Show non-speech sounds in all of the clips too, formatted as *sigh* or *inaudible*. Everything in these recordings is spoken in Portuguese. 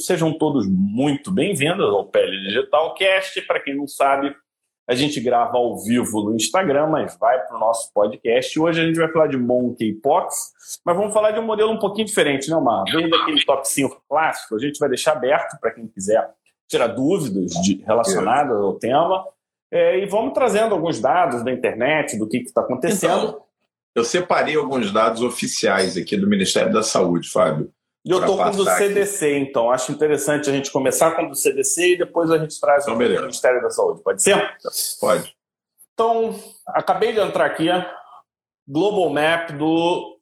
Sejam todos muito bem-vindos ao Pele Digital Cast. Para quem não sabe, a gente grava ao vivo no Instagram, mas vai para o nosso podcast. Hoje a gente vai falar de Monkeypox, mas vamos falar de um modelo um pouquinho diferente, né, Omar? Vem daquele top 5 clássico, a gente vai deixar aberto para quem quiser tirar dúvidas de, relacionadas ao tema. É, e vamos trazendo alguns dados da internet, do que está acontecendo. Então, eu separei alguns dados oficiais aqui do Ministério da Saúde, Fábio. E eu estou com o do CDC, aqui. então. Acho interessante a gente começar com o do CDC e depois a gente traz então, o do Ministério da Saúde. Pode ser? Pode. Então, acabei de entrar aqui, Global Map do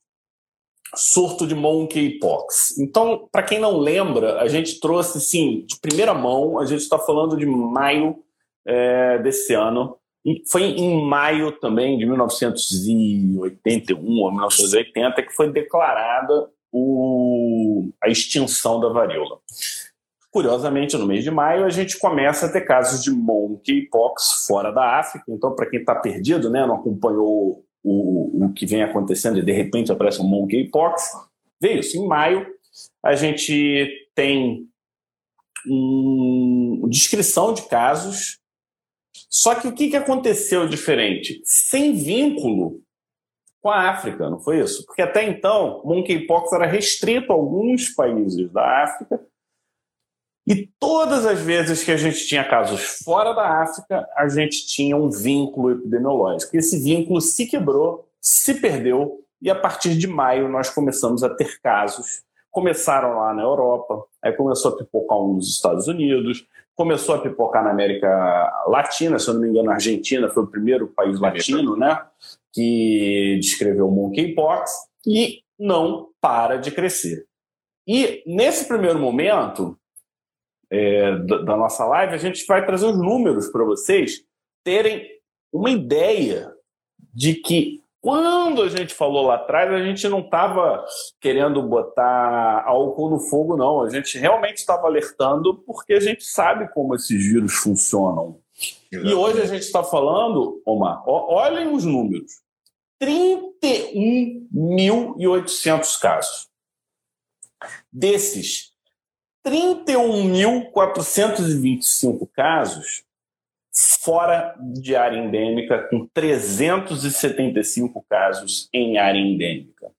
surto de monkeypox. Então, para quem não lembra, a gente trouxe, sim, de primeira mão, a gente está falando de maio é, desse ano. E foi em maio também, de 1981 ou 1980, que foi declarada o, a extinção da varíola. Curiosamente, no mês de maio, a gente começa a ter casos de monkeypox fora da África. Então, para quem está perdido, né, não acompanhou o, o que vem acontecendo e de repente aparece um monkeypox, veio isso em maio. A gente tem uma descrição de casos. Só que o que, que aconteceu diferente? Sem vínculo com a África, não foi isso? Porque até então, monkeypox era restrito a alguns países da África. E todas as vezes que a gente tinha casos fora da África, a gente tinha um vínculo epidemiológico. Esse vínculo se quebrou, se perdeu, e a partir de maio nós começamos a ter casos. Começaram lá na Europa, aí começou a pipocar um nos Estados Unidos, começou a pipocar na América Latina, se eu não me engano, a Argentina foi o primeiro país latino, né? que descreveu o monkeypox e não para de crescer. E nesse primeiro momento é, da, da nossa live, a gente vai trazer os números para vocês terem uma ideia de que quando a gente falou lá atrás, a gente não estava querendo botar álcool no fogo, não. A gente realmente estava alertando porque a gente sabe como esses vírus funcionam. Exatamente. E hoje a gente está falando, Omar, olhem os números: 31.800 casos. Desses 31.425 casos, fora de área endêmica, com 375 casos em área endêmica.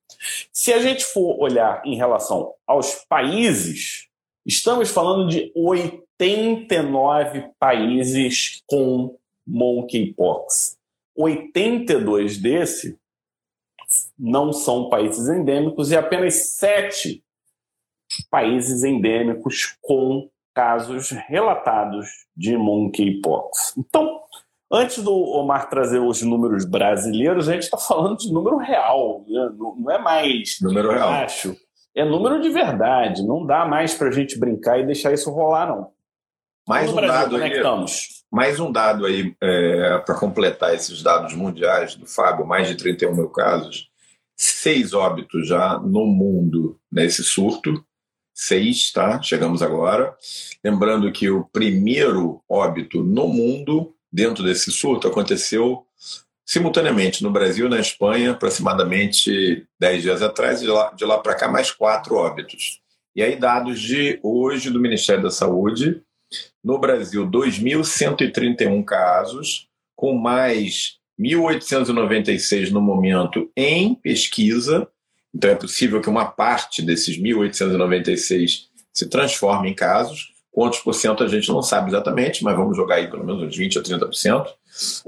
Se a gente for olhar em relação aos países, estamos falando de 89 países com monkeypox. 82 desse não são países endêmicos e apenas sete países endêmicos com casos relatados de monkeypox. Então, antes do Omar trazer os números brasileiros, a gente está falando de número real, né? não é mais número real. Acho. É número de verdade. Não dá mais para a gente brincar e deixar isso rolar, não. Mais um Brasil, dado aí, mais um dado aí é, para completar esses dados mundiais do Fábio, mais de 31 mil casos, seis óbitos já no mundo nesse surto, seis, tá? Chegamos agora. Lembrando que o primeiro óbito no mundo dentro desse surto aconteceu simultaneamente no Brasil e na Espanha, aproximadamente dez dias atrás, e de lá, de lá para cá mais quatro óbitos. E aí dados de hoje do Ministério da Saúde, no Brasil, 2.131 casos, com mais 1.896 no momento em pesquisa. Então, é possível que uma parte desses 1.896 se transforme em casos. Quantos por cento a gente não sabe exatamente, mas vamos jogar aí pelo menos uns 20% a 30%.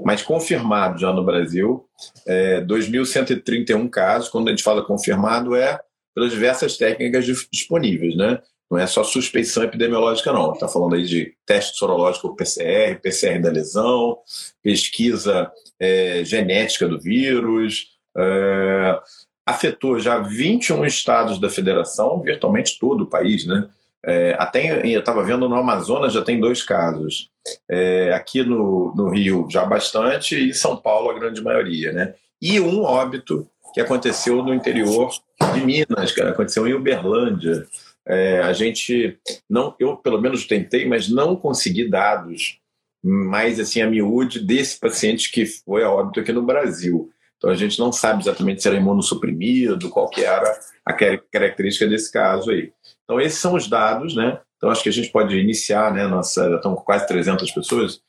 Mas confirmado já no Brasil, é, 2.131 casos. Quando a gente fala confirmado, é pelas diversas técnicas disponíveis, né? Não é só suspeição epidemiológica, não. Está falando aí de teste sorológico PCR, PCR da lesão, pesquisa é, genética do vírus. É, afetou já 21 estados da federação, virtualmente todo o país, né? É, até eu estava vendo no Amazonas já tem dois casos. É, aqui no, no Rio já bastante e São Paulo a grande maioria, né? E um óbito que aconteceu no interior de Minas, que aconteceu em Uberlândia. É, a gente não, eu pelo menos tentei, mas não consegui dados mais assim a miúde desse paciente que foi a óbito aqui no Brasil. Então a gente não sabe exatamente se era imunossuprimido, qual que era a característica desse caso aí. Então esses são os dados, né? Então, acho que a gente pode iniciar, né? Nossa, já estão com quase 300 pessoas,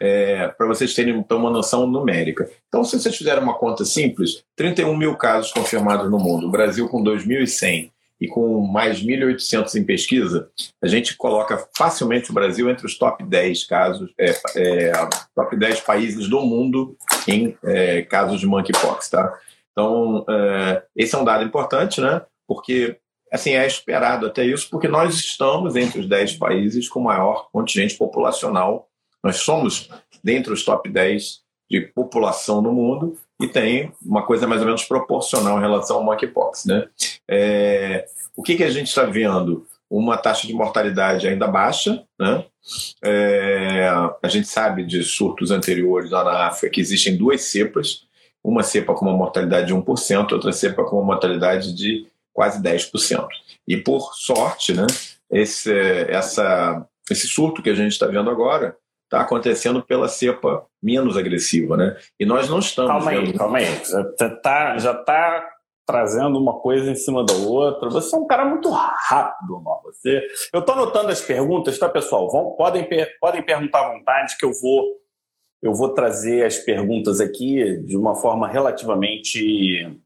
é, para vocês terem então, uma noção numérica. Então, se vocês fizerem uma conta simples, 31 mil casos confirmados no mundo, o Brasil com 2.100 e com mais 1.800 em pesquisa, a gente coloca facilmente o Brasil entre os top 10 casos, é, é, top 10 países do mundo em é, casos de monkeypox, tá? Então, é, esse é um dado importante, né? Porque assim, é esperado até isso, porque nós estamos entre os 10 países com maior contingente populacional. Nós somos dentre os top 10 de população no mundo e tem uma coisa mais ou menos proporcional em relação ao monkeypox. Né? É, o que, que a gente está vendo? Uma taxa de mortalidade ainda baixa. Né? É, a gente sabe de surtos anteriores lá na África que existem duas cepas, uma cepa com uma mortalidade de 1%, outra cepa com uma mortalidade de quase 10%. E por sorte, né, esse, essa, esse surto que a gente está vendo agora está acontecendo pela cepa menos agressiva, né? E nós não estamos. Calma aí, vendo... calma aí. Já está já tá trazendo uma coisa em cima da outra. Você é um cara muito rápido, irmão. Você... Eu estou anotando as perguntas, tá, pessoal? Vão, podem, podem perguntar à vontade que eu vou, eu vou trazer as perguntas aqui de uma forma relativamente.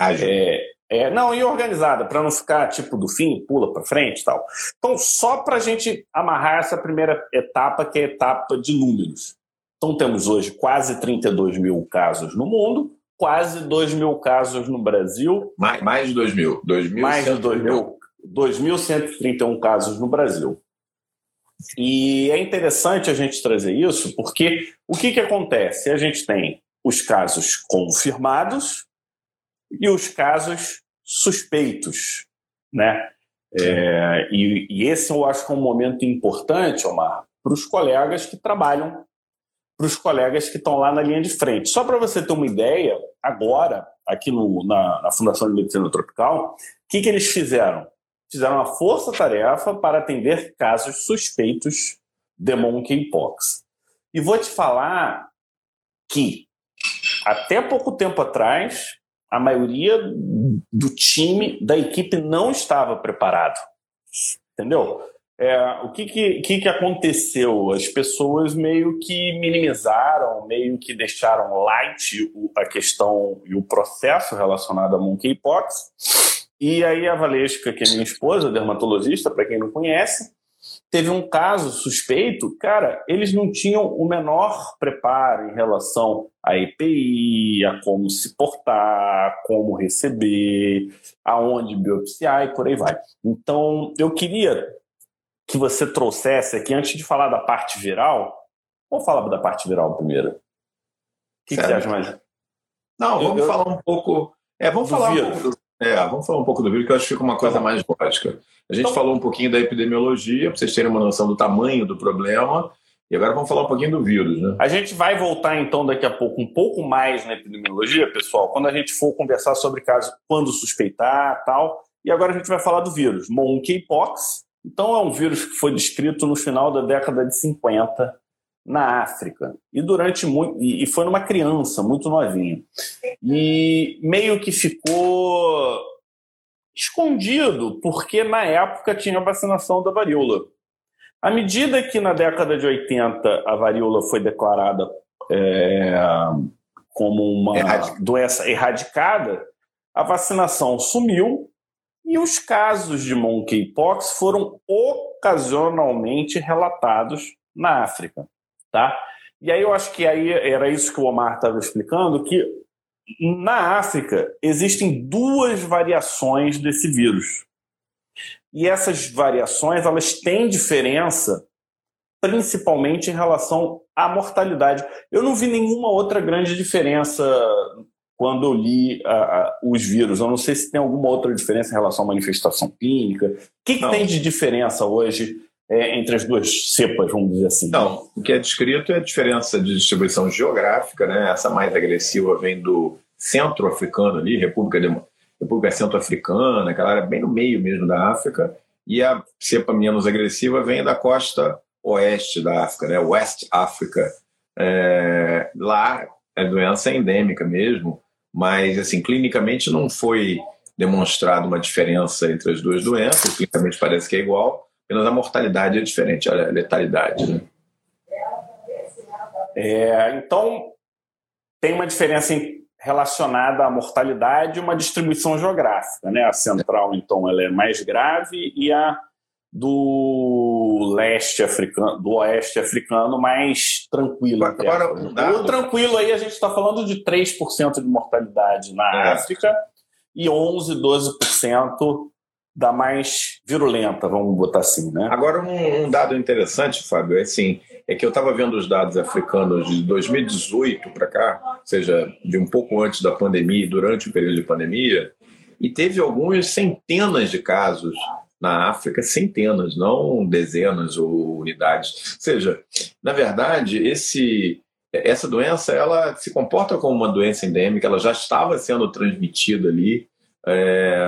É, é, não, e organizada, para não ficar tipo do fim, pula para frente e tal. Então, só para a gente amarrar essa primeira etapa, que é a etapa de números. Então, temos hoje quase 32 mil casos no mundo, quase 2 mil casos no Brasil. Mais, mais de 2 mil. 2 mil mais de 2 mil. 2.131 casos no Brasil. E é interessante a gente trazer isso, porque o que, que acontece? A gente tem os casos confirmados, e os casos suspeitos, né? É, e, e, esse eu acho que é um momento importante, Omar, para os colegas que trabalham, para os colegas que estão lá na linha de frente. Só para você ter uma ideia, agora, aqui no, na, na, Fundação de Medicina Tropical, o que, que eles fizeram? Fizeram uma força-tarefa para atender casos suspeitos de monkeypox. E vou te falar que, até pouco tempo atrás, a maioria do time, da equipe, não estava preparado. Entendeu? É, o que, que, que, que aconteceu? As pessoas meio que minimizaram, meio que deixaram light a questão e o processo relacionado a monkeypox. E aí a Valesca, que é minha esposa, dermatologista, para quem não conhece, teve um caso suspeito, cara, eles não tinham o menor preparo em relação à EPI, a como se portar, como receber, aonde biopsiar e por aí vai. Então, eu queria que você trouxesse aqui, antes de falar da parte viral, vamos falar da parte viral primeiro. O que, que você acha mais? Não, vamos eu, falar um pouco. É, vamos falar um pouco é, vamos falar um pouco do vírus, que eu acho que fica uma coisa tá mais lógica. A gente então, falou um pouquinho da epidemiologia, para vocês terem uma noção do tamanho do problema, e agora vamos falar um pouquinho do vírus, né? A gente vai voltar então daqui a pouco um pouco mais na epidemiologia, pessoal, quando a gente for conversar sobre casos, quando suspeitar tal. E agora a gente vai falar do vírus, monkeypox. Então é um vírus que foi descrito no final da década de 50 na África. E durante muito e foi numa criança muito novinha. E meio que ficou escondido porque na época tinha vacinação da varíola. À medida que na década de 80 a varíola foi declarada é, como uma doença erradicada, a vacinação sumiu e os casos de monkeypox foram ocasionalmente relatados na África tá? E aí eu acho que aí era isso que o Omar estava explicando, que na África existem duas variações desse vírus. E essas variações, elas têm diferença principalmente em relação à mortalidade. Eu não vi nenhuma outra grande diferença quando eu li uh, os vírus. Eu não sei se tem alguma outra diferença em relação à manifestação clínica. O que, que tem de diferença hoje é, entre as duas cepas, vamos dizer assim? Não, o que é descrito é a diferença de distribuição geográfica, né? Essa mais agressiva vem do centro-africano ali, República, de, República Centro-Africana, aquela área bem no meio mesmo da África, e a cepa menos agressiva vem da costa oeste da África, né? West África. É, lá é doença endêmica mesmo, mas assim clinicamente não foi demonstrado uma diferença entre as duas doenças, clinicamente parece que é igual, apenas a mortalidade é diferente, a letalidade. Né? É, então, tem uma diferença relacionada à mortalidade e uma distribuição geográfica. Né? A central, então, ela é mais grave e a do leste africano, do oeste africano mais tranquilo. Agora, o tranquilo aí a gente está falando de 3% de mortalidade na é. África e 11, 12% da mais virulenta, vamos botar assim, né? Agora um, um dado interessante, Fábio, é assim, é que eu estava vendo os dados africanos de 2018 para cá, ou seja, de um pouco antes da pandemia e durante o período de pandemia, e teve algumas centenas de casos na África, centenas, não dezenas ou unidades. Ou seja, na verdade, esse, essa doença ela se comporta como uma doença endêmica, ela já estava sendo transmitida ali, é,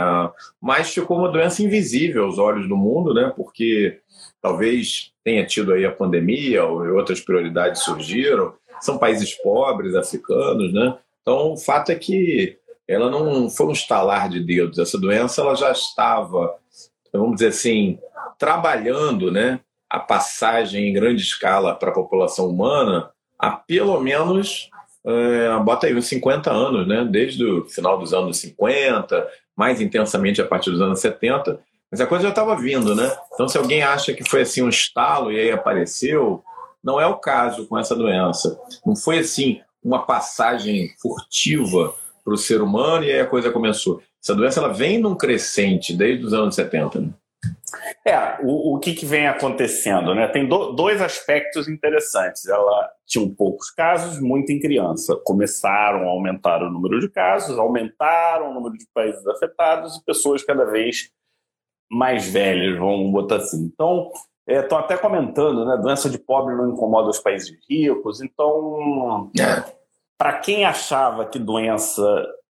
mas ficou uma doença invisível aos olhos do mundo, né? Porque talvez tenha tido aí a pandemia ou outras prioridades surgiram. São países pobres, africanos, né? Então, o fato é que ela não foi um estalar de dedos. Essa doença ela já estava vamos dizer assim, trabalhando né, a passagem em grande escala para a população humana há pelo menos, é, bota aí, uns 50 anos, né, desde o final dos anos 50, mais intensamente a partir dos anos 70, mas a coisa já estava vindo, né? Então, se alguém acha que foi assim um estalo e aí apareceu, não é o caso com essa doença. Não foi assim uma passagem furtiva para o ser humano e aí a coisa começou. Essa doença ela vem num crescente desde os anos 70. Né? É, o, o que, que vem acontecendo? Né? Tem do, dois aspectos interessantes. Ela tinha poucos casos, muito em criança. Começaram a aumentar o número de casos, aumentaram o número de países afetados e pessoas cada vez mais velhas, vamos botar assim. Então, estão é, até comentando, né? Doença de pobre não incomoda os países ricos. Então, é. para quem achava que doença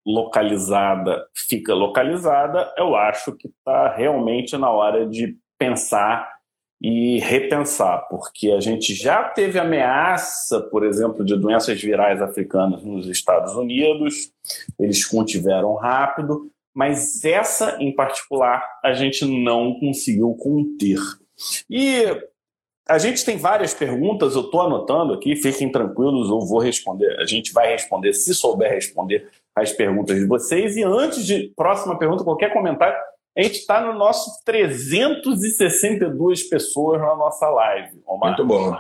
localizada fica localizada, eu acho que está realmente na hora de pensar e repensar, porque a gente já teve ameaça, por exemplo, de doenças virais africanas nos Estados Unidos, eles contiveram rápido, mas essa em particular a gente não conseguiu conter. E a gente tem várias perguntas, eu estou anotando aqui, fiquem tranquilos, eu vou responder. A gente vai responder, se souber responder, as perguntas de vocês. E antes de próxima pergunta, qualquer comentário, a gente está no nosso 362 pessoas na nossa live. Omar. Muito bom.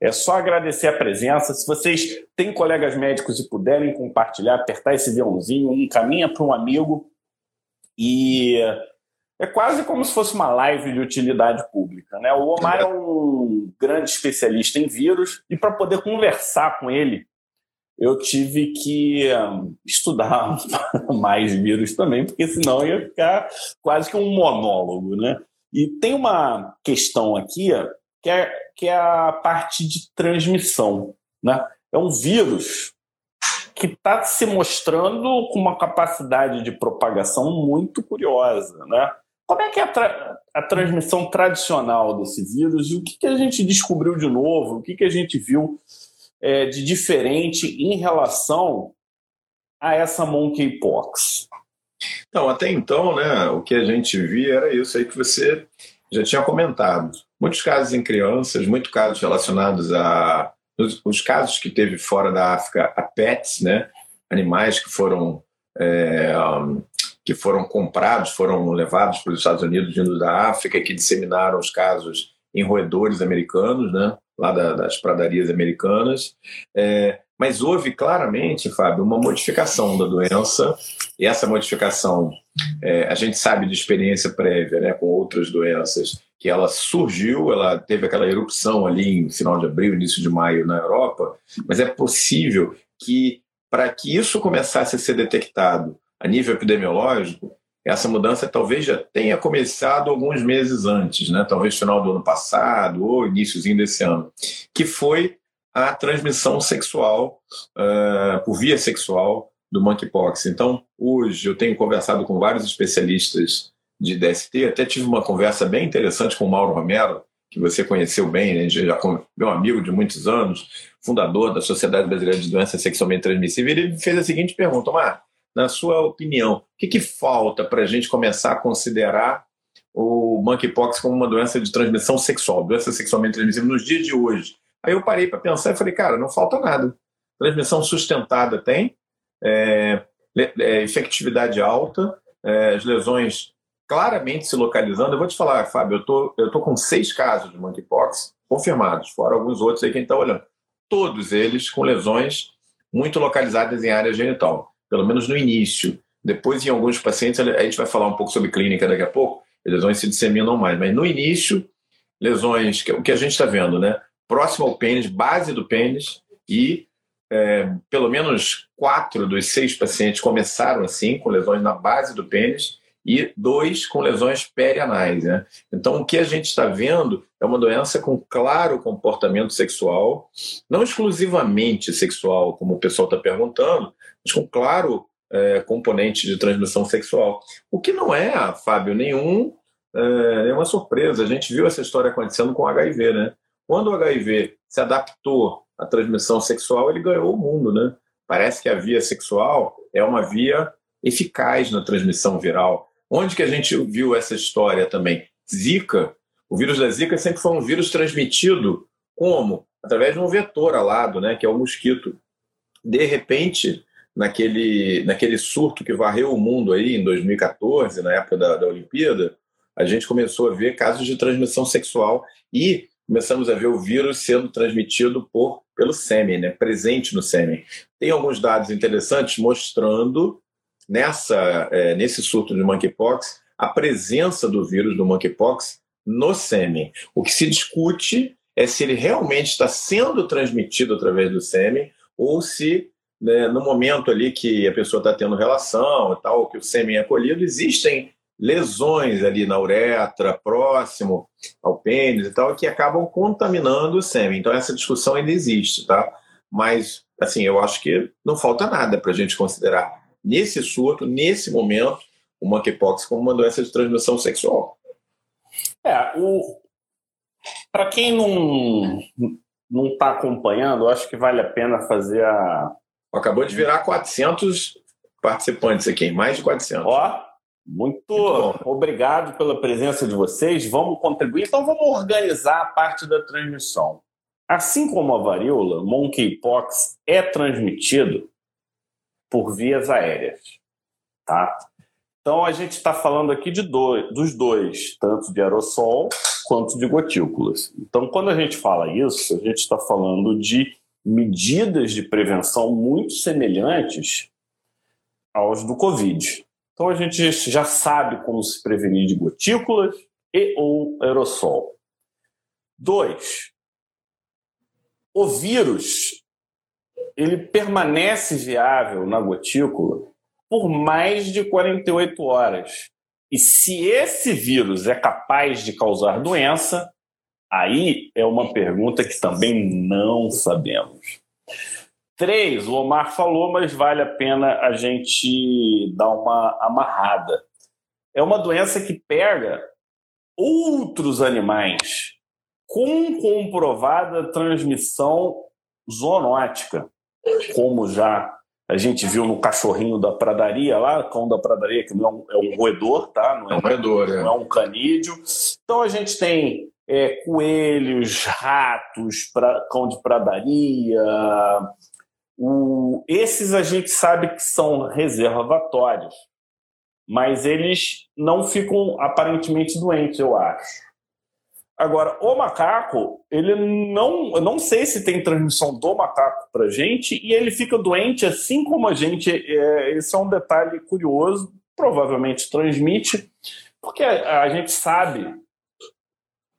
É só agradecer a presença. Se vocês têm colegas médicos e puderem compartilhar, apertar esse aviãozinho, um caminha para um amigo. E é quase como se fosse uma live de utilidade pública. Né? O Omar é um grande especialista em vírus e para poder conversar com ele eu tive que um, estudar *laughs* mais vírus também, porque senão ia ficar quase que um monólogo, né? E tem uma questão aqui que é, que é a parte de transmissão, né? É um vírus que está se mostrando com uma capacidade de propagação muito curiosa, né? Como é que é a, tra a transmissão tradicional desse vírus e o que, que a gente descobriu de novo, o que, que a gente viu é, de diferente em relação a essa monkeypox? Então, até então, né, o que a gente via era isso aí que você já tinha comentado. Muitos casos em crianças, muitos casos relacionados a. Os, os casos que teve fora da África, a pets, né, animais que foram. É, que foram comprados, foram levados para os Estados Unidos vindo da África, que disseminaram os casos em roedores americanos, né? Lá da, das pradarias americanas. É, mas houve claramente, Fábio, uma modificação da doença, e essa modificação é, a gente sabe de experiência prévia né, com outras doenças, que ela surgiu, ela teve aquela erupção ali em final de abril, início de maio na Europa, mas é possível que, para que isso começasse a ser detectado a nível epidemiológico, essa mudança talvez já tenha começado alguns meses antes, né? talvez final do ano passado ou iníciozinho desse ano, que foi a transmissão sexual, uh, por via sexual, do monkeypox. Então, hoje eu tenho conversado com vários especialistas de DST, até tive uma conversa bem interessante com o Mauro Romero, que você conheceu bem, né? já meu amigo de muitos anos, fundador da Sociedade Brasileira de Doenças Sexualmente Transmissíveis, ele fez a seguinte pergunta, Mar, na sua opinião, o que, que falta para a gente começar a considerar o monkeypox como uma doença de transmissão sexual, doença sexualmente transmissível nos dias de hoje. Aí eu parei para pensar e falei, cara, não falta nada. Transmissão sustentada tem, é, é, efetividade alta, é, as lesões claramente se localizando. Eu vou te falar, Fábio, eu tô, eu tô com seis casos de monkeypox confirmados, fora alguns outros aí que a gente está olhando. Todos eles com lesões muito localizadas em área genital, pelo menos no início. Depois, em alguns pacientes, a gente vai falar um pouco sobre clínica daqui a pouco, as lesões se disseminam mais, mas no início, lesões, que é o que a gente está vendo, né? Próximo ao pênis, base do pênis, e é, pelo menos quatro dos seis pacientes começaram assim, com lesões na base do pênis, e dois com lesões perianais. Né? Então, o que a gente está vendo é uma doença com claro comportamento sexual, não exclusivamente sexual, como o pessoal está perguntando, com claro é, componente de transmissão sexual. O que não é, Fábio, nenhum, é, nenhuma surpresa. A gente viu essa história acontecendo com o HIV. Né? Quando o HIV se adaptou à transmissão sexual, ele ganhou o mundo. Né? Parece que a via sexual é uma via eficaz na transmissão viral. Onde que a gente viu essa história também? Zika. O vírus da Zika sempre foi um vírus transmitido como? Através de um vetor alado, né, que é o mosquito. De repente, naquele, naquele surto que varreu o mundo aí em 2014, na época da, da Olimpíada, a gente começou a ver casos de transmissão sexual e começamos a ver o vírus sendo transmitido por, pelo sêmen, né, presente no sêmen. Tem alguns dados interessantes mostrando nessa, é, nesse surto de monkeypox a presença do vírus do monkeypox no sêmen. O que se discute é se ele realmente está sendo transmitido através do sêmen ou se né, no momento ali que a pessoa está tendo relação e tal, que o sêmen é colhido, existem lesões ali na uretra, próximo ao pênis e tal, que acabam contaminando o sêmen. Então essa discussão ainda existe, tá? Mas, assim, eu acho que não falta nada para a gente considerar nesse surto, nesse momento, o monkeypox como uma doença de transmissão sexual. É, o... para quem não não está acompanhando, acho que vale a pena fazer a. Acabou de virar 400 participantes aqui, mais de 400. Ó, muito, muito obrigado pela presença de vocês. Vamos contribuir. Então, vamos organizar a parte da transmissão. Assim como a varíola, monkeypox é transmitido por vias aéreas. Tá? Então a gente está falando aqui de dois, dos dois, tanto de aerossol quanto de gotículas. Então, quando a gente fala isso, a gente está falando de medidas de prevenção muito semelhantes aos do Covid. Então a gente já sabe como se prevenir de gotículas e ou aerossol. Dois, o vírus ele permanece viável na gotícula por mais de 48 horas. E se esse vírus é capaz de causar doença, aí é uma pergunta que também não sabemos. Três, o Omar falou, mas vale a pena a gente dar uma amarrada. É uma doença que pega outros animais com comprovada transmissão zoonótica como já a gente viu no cachorrinho da pradaria lá, cão da pradaria, que não é um, é um roedor, tá? Não é, é um roedor, não é. é um canídeo. Então a gente tem é, coelhos, ratos, pra, cão de pradaria. O, esses a gente sabe que são reservatórios, mas eles não ficam aparentemente doentes, eu acho. Agora, o macaco, ele não. Eu não sei se tem transmissão do macaco para gente e ele fica doente assim como a gente. É, esse é um detalhe curioso, provavelmente transmite, porque a, a gente sabe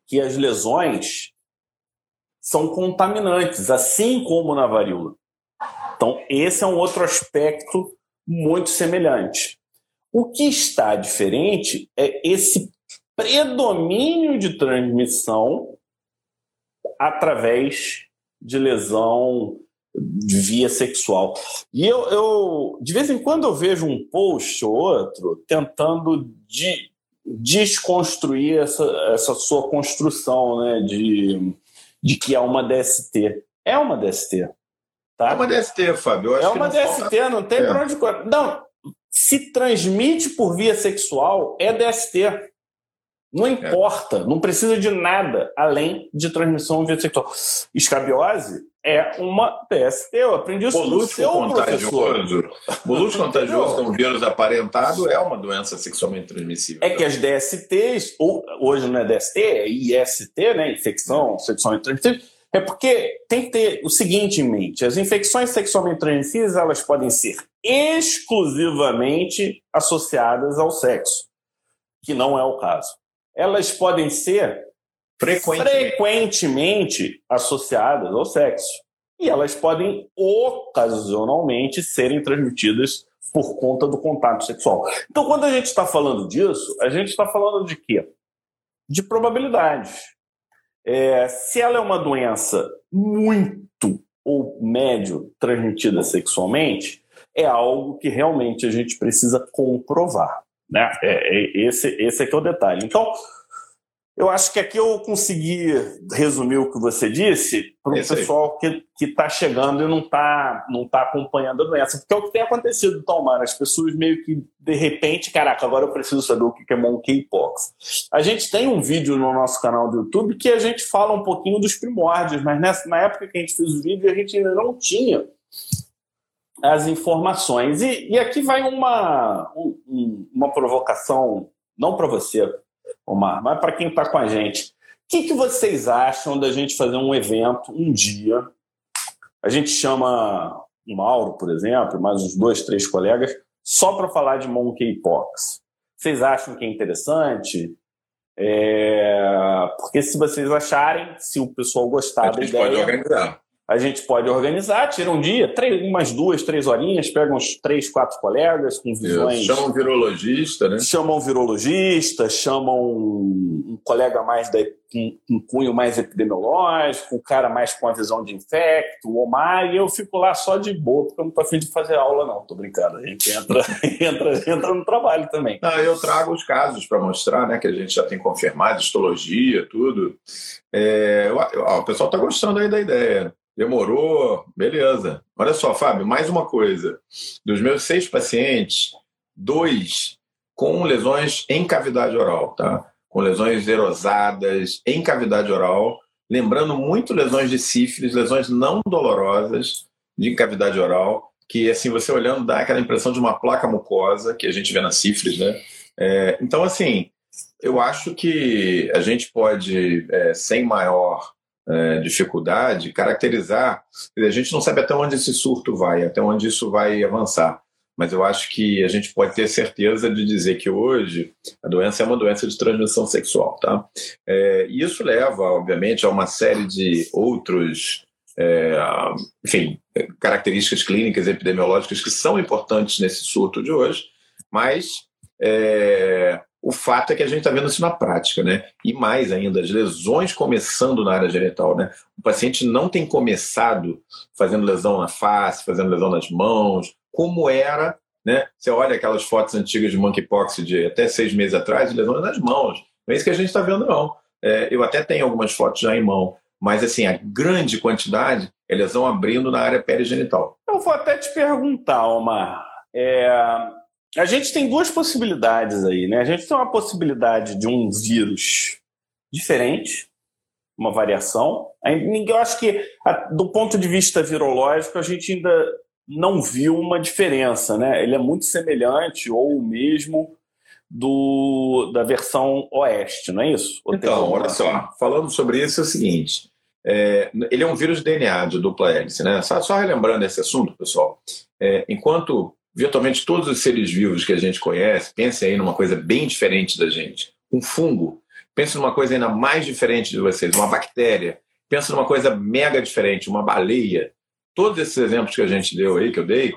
que as lesões são contaminantes, assim como na varíola. Então, esse é um outro aspecto muito semelhante. O que está diferente é esse predomínio de transmissão através de lesão via sexual. E eu, eu, de vez em quando, eu vejo um post ou outro tentando de, desconstruir essa, essa sua construção né, de, de que é uma DST. É uma DST. Tá? É uma DST, Fábio. é uma DST, falta... não tem é. pra onde. Não, se transmite por via sexual, é DST. Não importa, é. não precisa de nada além de transmissão via sexual. Escabiose é uma PST, eu aprendi isso Molusco seu contagioso. Molusco contagioso com vírus aparentado é uma doença sexualmente transmissível. É que as DSTs, ou, hoje não é DST, é IST, né, infecção sexualmente transmissível, é porque tem que ter o seguinte em mente: as infecções sexualmente transmissíveis elas podem ser exclusivamente associadas ao sexo, que não é o caso elas podem ser frequentemente, frequentemente associadas ao sexo. E elas podem ocasionalmente serem transmitidas por conta do contato sexual. Então, quando a gente está falando disso, a gente está falando de quê? De probabilidades. É, se ela é uma doença muito ou médio transmitida sexualmente, é algo que realmente a gente precisa comprovar. Né? É, é, esse, esse aqui é o detalhe. Então, eu acho que aqui eu consegui resumir o que você disse para o pessoal que está chegando e não está não tá acompanhando a doença. Porque é o que tem acontecido, Tomar. As pessoas meio que, de repente, caraca, agora eu preciso saber o que é monkeypox. A gente tem um vídeo no nosso canal do YouTube que a gente fala um pouquinho dos primórdios, mas nessa, na época que a gente fez o vídeo, a gente ainda não tinha as informações. E, e aqui vai uma, um, uma provocação, não para você, Omar, mas para quem está com a gente. O que, que vocês acham da gente fazer um evento um dia? A gente chama o Mauro, por exemplo, mais uns dois, três colegas, só para falar de monkeypox. Vocês acham que é interessante? É... Porque se vocês acharem, se o pessoal gostar da ideia... pode organizar a gente pode organizar, tira um dia, três, umas duas, três horinhas, pega uns três, quatro colegas com visões. Chamam um virologista, né? Chamam um virologista, chamam um, colega mais da, um, um cunho mais epidemiológico, um cara mais com a visão de infecto, o Omar, e eu fico lá só de boa, porque eu não tô afim de fazer aula, não, tô brincando. A gente entra, *laughs* entra, entra no trabalho também. Não, eu trago os casos para mostrar, né? Que a gente já tem confirmado, histologia, tudo. É, ó, o pessoal tá gostando aí da ideia. Demorou, beleza. Olha só, Fábio, mais uma coisa. Dos meus seis pacientes, dois com lesões em cavidade oral, tá? Com lesões erosadas em cavidade oral, lembrando muito lesões de sífilis, lesões não dolorosas de cavidade oral, que assim você olhando dá aquela impressão de uma placa mucosa que a gente vê na sífilis, né? É, então assim, eu acho que a gente pode, é, sem maior é, dificuldade, caracterizar. A gente não sabe até onde esse surto vai, até onde isso vai avançar. Mas eu acho que a gente pode ter certeza de dizer que hoje a doença é uma doença de transmissão sexual. Tá? É, e isso leva, obviamente, a uma série de outros. É, enfim, características clínicas epidemiológicas que são importantes nesse surto de hoje, mas é, o fato é que a gente está vendo isso na prática, né? E mais ainda, as lesões começando na área genital, né? O paciente não tem começado fazendo lesão na face, fazendo lesão nas mãos, como era, né? Você olha aquelas fotos antigas de monkeypox de até seis meses atrás, lesões nas mãos. Não é isso que a gente está vendo, não. É, eu até tenho algumas fotos já em mão, mas assim, a grande quantidade é lesão abrindo na área perigenital. Eu vou até te perguntar, Omar. É, a gente tem duas possibilidades aí, né? A gente tem uma possibilidade de um vírus diferente, uma variação. Eu acho que, do ponto de vista virológico, a gente ainda não viu uma diferença, né? Ele é muito semelhante ou o mesmo do, da versão oeste, não é isso? Ou então, olha só, falando sobre isso é o seguinte: é, ele é um vírus de DNA de dupla hélice, né? Só, só relembrando esse assunto, pessoal. É, enquanto virtualmente todos os seres vivos que a gente conhece, pense aí numa coisa bem diferente da gente. Um fungo, pense numa coisa ainda mais diferente de vocês, uma bactéria. Pense numa coisa mega diferente, uma baleia. Todos esses exemplos que a gente deu aí, que eu dei,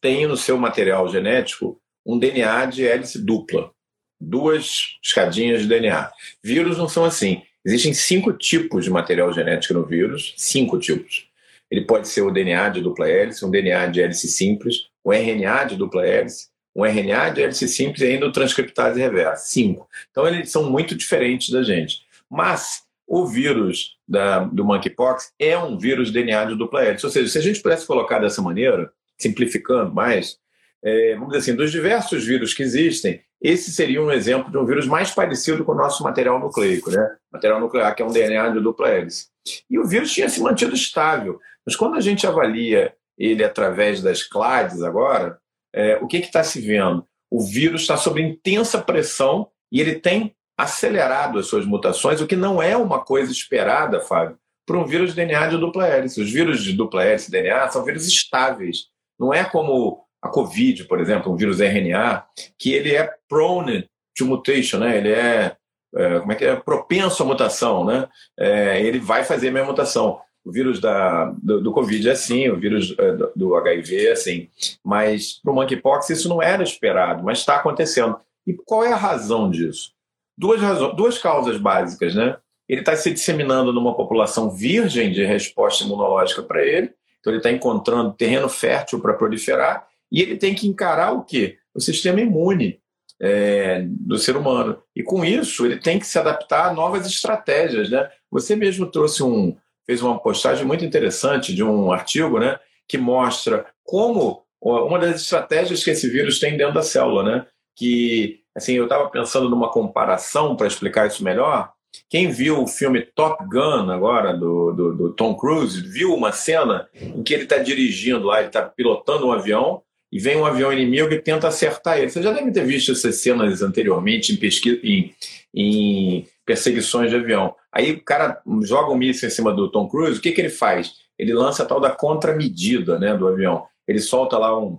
têm no seu material genético um DNA de hélice dupla. Duas escadinhas de DNA. Vírus não são assim. Existem cinco tipos de material genético no vírus, cinco tipos. Ele pode ser o DNA de dupla hélice, um DNA de hélice simples, um RNA de dupla hélice, um RNA de hélice simples e ainda o transcriptase reversa. Cinco. Então, eles são muito diferentes da gente. Mas o vírus da, do monkeypox é um vírus DNA de dupla hélice. Ou seja, se a gente pudesse colocar dessa maneira, simplificando mais, é, vamos dizer assim, dos diversos vírus que existem, esse seria um exemplo de um vírus mais parecido com o nosso material nucleico, né? Material nuclear, que é um DNA de dupla hélice. E o vírus tinha se mantido estável. Mas quando a gente avalia ele através das clades agora, é, o que está se vendo? O vírus está sob intensa pressão e ele tem acelerado as suas mutações, o que não é uma coisa esperada, Fábio, para um vírus de DNA de dupla hélice. Os vírus de dupla hélice DNA são vírus estáveis. Não é como a Covid, por exemplo, um vírus RNA, que ele é prone to mutation, né? Ele é, é como é que é propenso à mutação, né? É, ele vai fazer a mesma mutação. O vírus da, do, do Covid é assim, o vírus é, do, do HIV é assim. Mas para o monkeypox isso não era esperado, mas está acontecendo. E qual é a razão disso? Duas, duas causas básicas, né? Ele está se disseminando numa população virgem de resposta imunológica para ele, então ele está encontrando terreno fértil para proliferar, e ele tem que encarar o quê? O sistema imune é, do ser humano. E com isso, ele tem que se adaptar a novas estratégias. Né? Você mesmo trouxe um, fez uma postagem muito interessante de um artigo né, que mostra como uma das estratégias que esse vírus tem dentro da célula, né? Que assim, eu estava pensando numa comparação para explicar isso melhor. Quem viu o filme Top Gun agora, do, do, do Tom Cruise, viu uma cena em que ele está dirigindo lá, ele está pilotando um avião e vem um avião inimigo e tenta acertar ele. Você já deve ter visto essas cenas anteriormente em, pesquisa, em, em perseguições de avião. Aí o cara joga um míssil em cima do Tom Cruise, o que, que ele faz? Ele lança a tal da contramedida né, do avião. Ele solta lá um,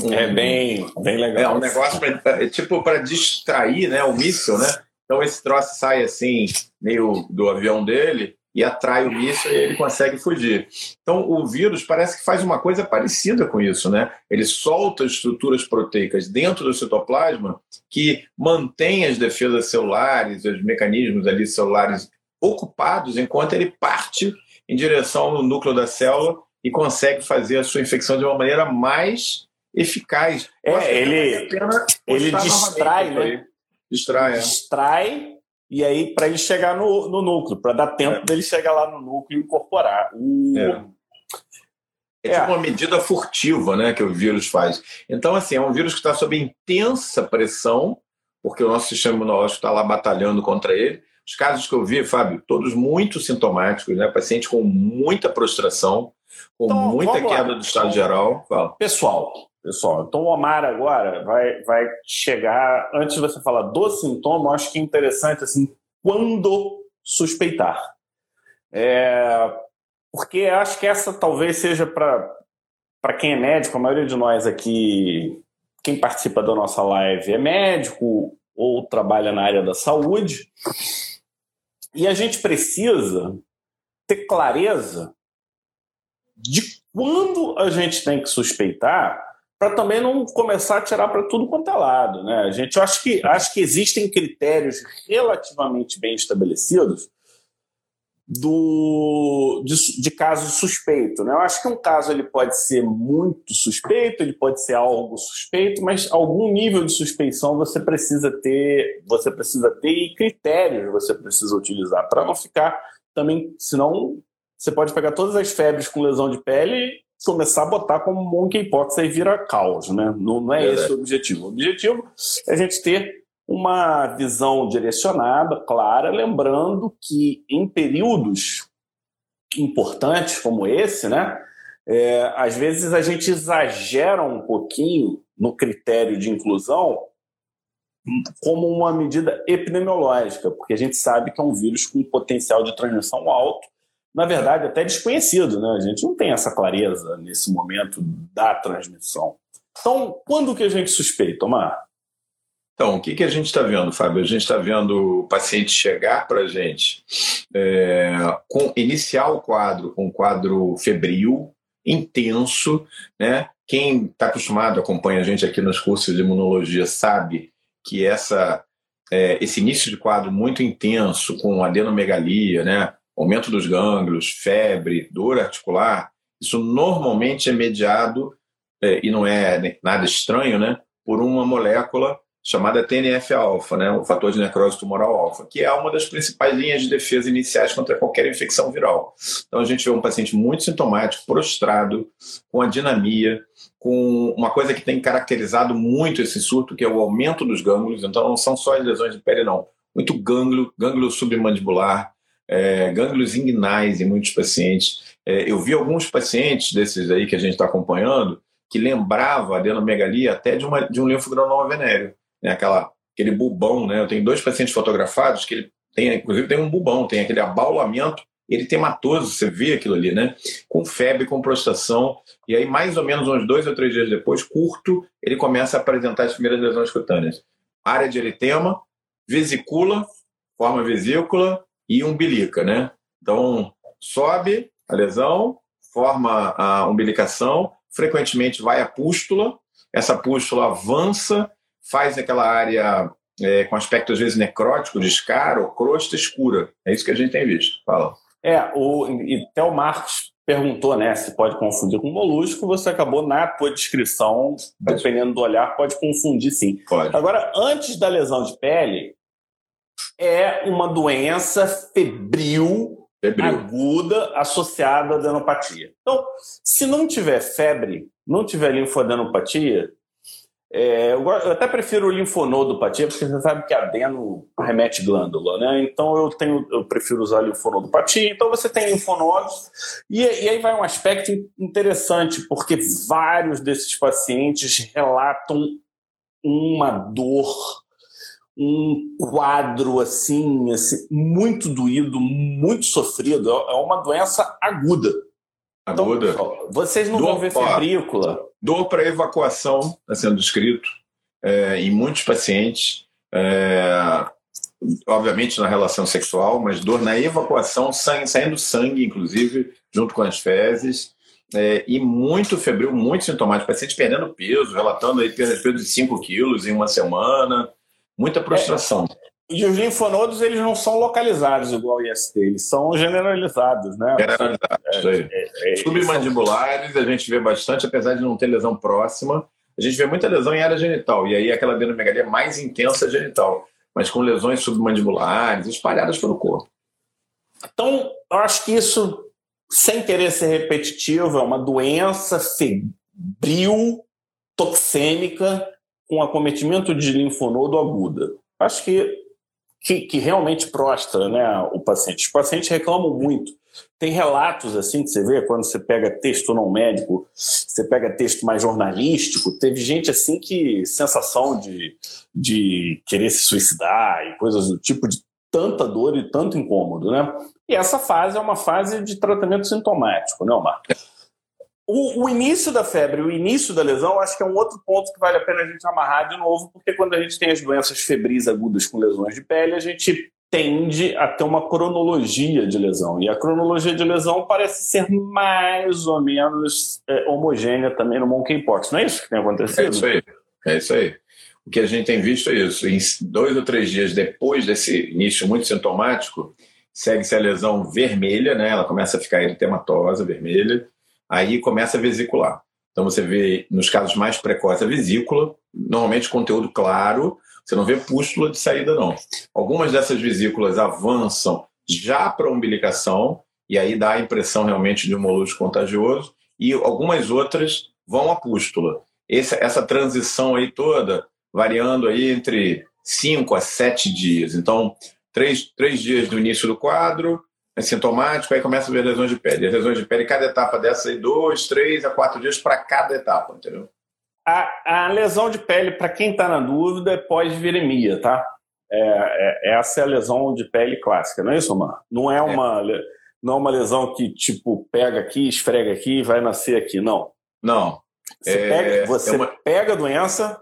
um, é bem, bem legal. É um negócio pra, é tipo para distrair né, o míssil, né? Então esse troço sai assim, meio do avião dele, e atrai o míssil e ele consegue fugir. Então, o vírus parece que faz uma coisa parecida com isso, né? Ele solta estruturas proteicas dentro do citoplasma que mantém as defesas celulares, os mecanismos ali celulares ocupados enquanto ele parte em direção ao núcleo da célula e consegue fazer a sua infecção de uma maneira mais eficaz. É, ele, ele distrai, né? Distrai, é. distrai e aí para ele chegar no, no núcleo, para dar tempo é. dele chegar lá no núcleo e incorporar. O... É. É, é tipo uma medida furtiva né, que o vírus faz. Então, assim, é um vírus que está sob intensa pressão, porque o nosso sistema imunológico está lá batalhando contra ele. Os casos que eu vi, Fábio, todos muito sintomáticos, né? Paciente com muita prostração, com então, muita queda do estado geral. Fala. Pessoal, Pessoal, então o Omar agora vai, vai chegar, antes de você falar do sintoma, acho que é interessante assim, quando suspeitar. É, porque acho que essa talvez seja para quem é médico, a maioria de nós aqui, quem participa da nossa live é médico ou trabalha na área da saúde, e a gente precisa ter clareza de quando a gente tem que suspeitar para também não começar a tirar para tudo quanto é lado. Né? A gente eu acho que, acho que existem critérios relativamente bem estabelecidos do, de, de caso suspeito. Né? Eu acho que um caso ele pode ser muito suspeito, ele pode ser algo suspeito, mas algum nível de suspeição você precisa ter, você precisa ter e critérios você precisa utilizar para não ficar também, senão você pode pegar todas as febres com lesão de pele começar a botar como monkeypox aí vira caos, né? Não, não é, é esse o objetivo. O objetivo é a gente ter uma visão direcionada, clara, lembrando que em períodos importantes como esse, né? É, às vezes a gente exagera um pouquinho no critério de inclusão como uma medida epidemiológica, porque a gente sabe que é um vírus com potencial de transmissão alto na verdade, até desconhecido. Né? A gente não tem essa clareza nesse momento da transmissão. Então, quando que a gente suspeita, Omar? Então, o que, que a gente está vendo, Fábio? A gente está vendo o paciente chegar para a gente, é, com, iniciar o quadro com um quadro febril, intenso, né? Quem está acostumado, acompanha a gente aqui nos cursos de imunologia, sabe que essa, é, esse início de quadro muito intenso, com adenomegalia, né? Aumento dos gânglios, febre, dor articular, isso normalmente é mediado, é, e não é nada estranho, né, por uma molécula chamada TNF-alfa, né, o fator de necrose tumoral alfa, que é uma das principais linhas de defesa iniciais contra qualquer infecção viral. Então a gente vê um paciente muito sintomático, prostrado, com adinamia, com uma coisa que tem caracterizado muito esse surto, que é o aumento dos gânglios. Então não são só as lesões de pele, não. Muito gânglio, gânglio submandibular, é, gânglios inguinais em muitos pacientes. É, eu vi alguns pacientes desses aí que a gente está acompanhando que lembrava a adenomegalia até de, uma, de um linfogranuloma venéreo né, aquela, aquele bubão, né? Eu tenho dois pacientes fotografados que ele tem, inclusive tem um bubão, tem aquele abaulamento eritematoso, você vê aquilo ali, né? Com febre, com prostração, e aí mais ou menos uns dois ou três dias depois, curto, ele começa a apresentar as primeiras lesões cutâneas. Área de eritema, vesícula, forma vesícula e umbilica, né? Então, sobe a lesão, forma a umbilicação, frequentemente vai a pústula, essa pústula avança faz aquela área é, com aspecto às vezes necrótico, de escaro, crosta escura. É isso que a gente tem visto. Fala. É, o, e até o Marcos perguntou, né, se pode confundir com molusco, você acabou na tua descrição, dependendo do olhar, pode confundir sim. Pode. Agora, antes da lesão de pele, é uma doença febril, febril. aguda associada à adenopatia. Então, se não tiver febre, não tiver linfodenopatia, é, eu, até prefiro linfonodopatia, porque você sabe que adeno remete glândula, né? Então eu tenho, eu prefiro usar linfonodopatia. Então você tem linfonodos, e, e aí vai um aspecto interessante, porque vários desses pacientes relatam uma dor, um quadro assim, assim muito doído, muito sofrido. É uma doença aguda. Aguda. Então, vocês não dor, vão ver febrícula. Dor para evacuação está sendo descrito é, em muitos pacientes. É, obviamente na relação sexual, mas dor na evacuação, sangue, saindo sangue, inclusive, junto com as fezes. É, e muito febril, muito sintomático. Paciente perdendo peso, relatando aí perda de 5 quilos em uma semana. Muita prostração. É, e os linfonodos, eles não são localizados igual o IST, eles são generalizados, né? Generalizados, é, é, é, Submandibulares a gente vê bastante, apesar de não ter lesão próxima. A gente vê muita lesão em área genital, e aí aquela adenomegalia mais intensa genital, mas com lesões submandibulares espalhadas pelo corpo. Então, eu acho que isso, sem querer ser repetitivo, é uma doença febril, toxêmica, com acometimento de linfonodo aguda. Acho que que, que realmente prostra né, o paciente. Os pacientes reclamam muito. Tem relatos assim que você vê quando você pega texto não médico, você pega texto mais jornalístico. Teve gente assim que sensação de, de querer se suicidar e coisas do tipo, de tanta dor e tanto incômodo, né? E essa fase é uma fase de tratamento sintomático, né, Omar? O, o, início da febre, o início da lesão, acho que é um outro ponto que vale a pena a gente amarrar de novo, porque quando a gente tem as doenças febris agudas com lesões de pele, a gente tende a ter uma cronologia de lesão. E a cronologia de lesão parece ser mais ou menos é, homogênea também no monkeypox. Não é isso que tem acontecido? É isso aí. É isso aí. O que a gente tem visto é isso. Em dois ou três dias depois desse início muito sintomático, segue-se a lesão vermelha, né? Ela começa a ficar eritematosa, vermelha aí começa a vesicular. Então você vê, nos casos mais precoces, a vesícula, normalmente conteúdo claro, você não vê pústula de saída, não. Algumas dessas vesículas avançam já para a umbilicação, e aí dá a impressão realmente de um molusco contagioso, e algumas outras vão à pústula. Essa, essa transição aí toda, variando aí entre 5 a 7 dias. Então, três, três dias do início do quadro, é sintomático, aí começa a ver lesões de pele. As lesões de pele, cada etapa dessa aí, dois, três a quatro dias para cada etapa, entendeu? A, a lesão de pele, para quem está na dúvida, é pós-viremia, tá? É, é, essa é a lesão de pele clássica, não é isso, Omar? Não é uma, é. não é uma lesão que, tipo, pega aqui, esfrega aqui e vai nascer aqui, não. Não. Você, é, pega, você uma... pega a doença,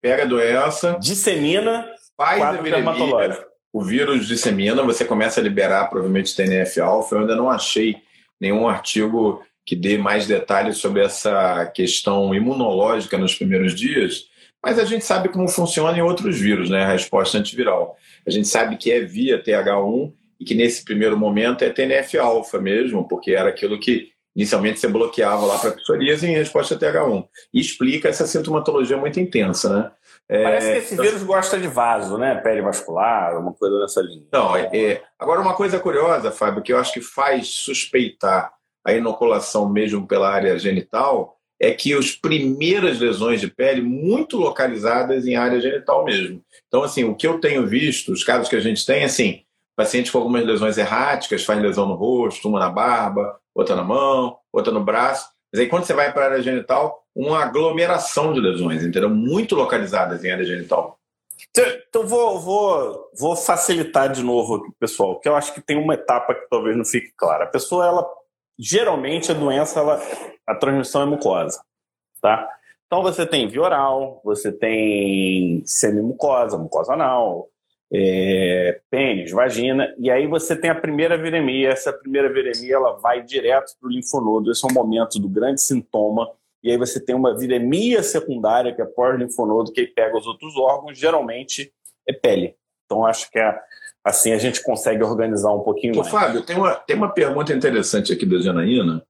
pega a doença, dissemina, faz quadro dermatológico o vírus dissemina, você começa a liberar provavelmente TNF-alfa. Eu ainda não achei nenhum artigo que dê mais detalhes sobre essa questão imunológica nos primeiros dias, mas a gente sabe como funciona em outros vírus, né? A resposta antiviral. A gente sabe que é via TH1 e que nesse primeiro momento é TNF-alfa mesmo, porque era aquilo que Inicialmente você bloqueava lá para psoríase em resposta a TH1. E explica essa sintomatologia muito intensa, né? É, Parece que esse vírus gosta de vaso, né? Pele vascular, uma coisa nessa linha. Não, é, é, agora uma coisa curiosa, Fábio, que eu acho que faz suspeitar a inoculação mesmo pela área genital, é que as primeiras lesões de pele muito localizadas em área genital mesmo. Então, assim, o que eu tenho visto, os casos que a gente tem, assim, paciente com algumas lesões erráticas, faz lesão no rosto, uma na barba, outra na mão, outra no braço. Mas aí quando você vai para a área genital, uma aglomeração de lesões, entendeu? Muito localizadas em área genital. Então, vou, vou, vou facilitar de novo aqui, pessoal, que eu acho que tem uma etapa que talvez não fique clara. A pessoa, ela geralmente a doença, ela, a transmissão é mucosa, tá? Então você tem via oral, você tem semimucosa, mucosa anal, é, pênis, vagina, e aí você tem a primeira viremia. Essa primeira viremia ela vai direto para o linfonodo. Esse é o momento do grande sintoma. E aí você tem uma viremia secundária, que é pós-linfonodo, que pega os outros órgãos, geralmente é pele. Então acho que é, assim a gente consegue organizar um pouquinho Ô, mais. Fábio, tem uma, tem uma pergunta interessante aqui da Janaína.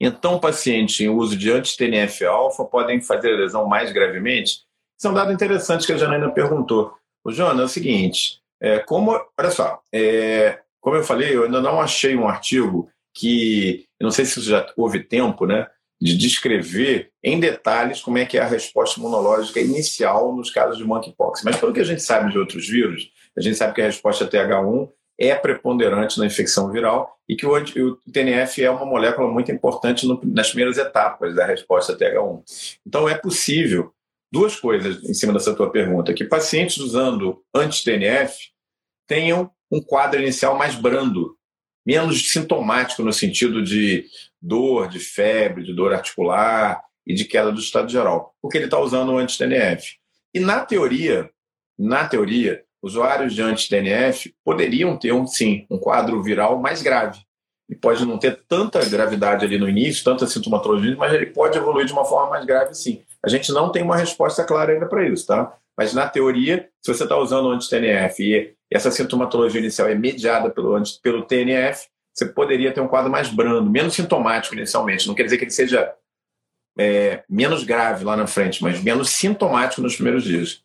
Então, pacientes em uso de anti-TNF-alfa podem fazer lesão mais gravemente? Isso é um dado interessante que a Janaína perguntou. O Jonas, é o seguinte, é, como, olha só, é, como eu falei, eu ainda não achei um artigo que, não sei se já houve tempo, né, de descrever em detalhes como é que é a resposta imunológica inicial nos casos de monkeypox. Mas pelo que a gente sabe de outros vírus, a gente sabe que a resposta TH1 é preponderante na infecção viral e que o, TNF é uma molécula muito importante no, nas primeiras etapas da resposta TH1. Então é possível duas coisas em cima dessa tua pergunta: que pacientes usando anti-TNF tenham um quadro inicial mais brando, menos sintomático no sentido de dor, de febre, de dor articular e de queda do estado geral, porque ele está usando o anti-TNF. E na teoria, na teoria, usuários de anti-TNF poderiam ter, um, sim, um quadro viral mais grave. Ele pode não ter tanta gravidade ali no início, tanta sintomatologia, mas ele pode evoluir de uma forma mais grave, sim. A gente não tem uma resposta clara ainda para isso, tá? Mas na teoria, se você está usando o anti-TNF e essa sintomatologia inicial é mediada pelo, pelo TNF, você poderia ter um quadro mais brando, menos sintomático inicialmente. Não quer dizer que ele seja é, menos grave lá na frente, mas menos sintomático nos primeiros dias.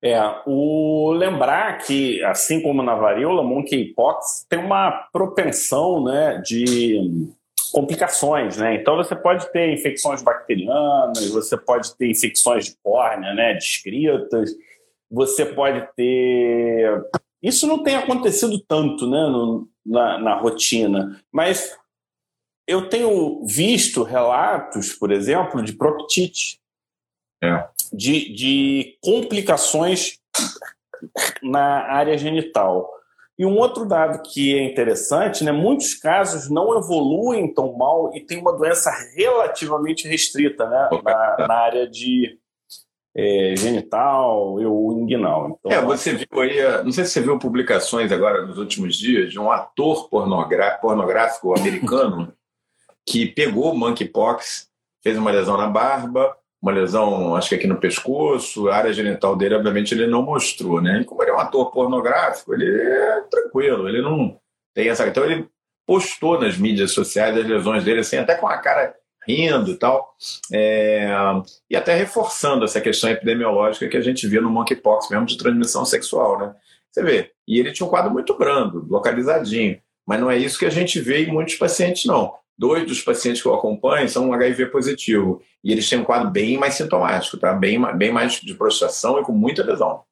É, o lembrar que, assim como na varíola, monkeypox tem uma propensão né, de complicações, né? Então você pode ter infecções bacterianas, você pode ter infecções de córnea, né, descritas, você pode ter. Isso não tem acontecido tanto, né, no, na, na rotina, mas eu tenho visto relatos, por exemplo, de proctite, é. de, de complicações na área genital. E um outro dado que é interessante, né, muitos casos não evoluem tão mal e tem uma doença relativamente restrita né, na, na área de é, genital ou inguinal. Então, é, você viu aí, não sei se você viu publicações agora nos últimos dias de um ator pornográfico americano *laughs* que pegou monkeypox, fez uma lesão na barba, uma lesão, acho que aqui no pescoço, a área genital dele, obviamente, ele não mostrou, né? E como ele é um ator pornográfico, ele é tranquilo, ele não tem essa. Então ele postou nas mídias sociais as lesões dele, assim, até com a cara rindo e tal, é... e até reforçando essa questão epidemiológica que a gente via no monkeypox mesmo de transmissão sexual, né? Você vê, e ele tinha um quadro muito brando, localizadinho, mas não é isso que a gente vê em muitos pacientes, não dois dos pacientes que eu acompanho são HIV positivo. E eles têm um quadro bem mais sintomático, tá? bem, bem mais de prostração e com muita lesão.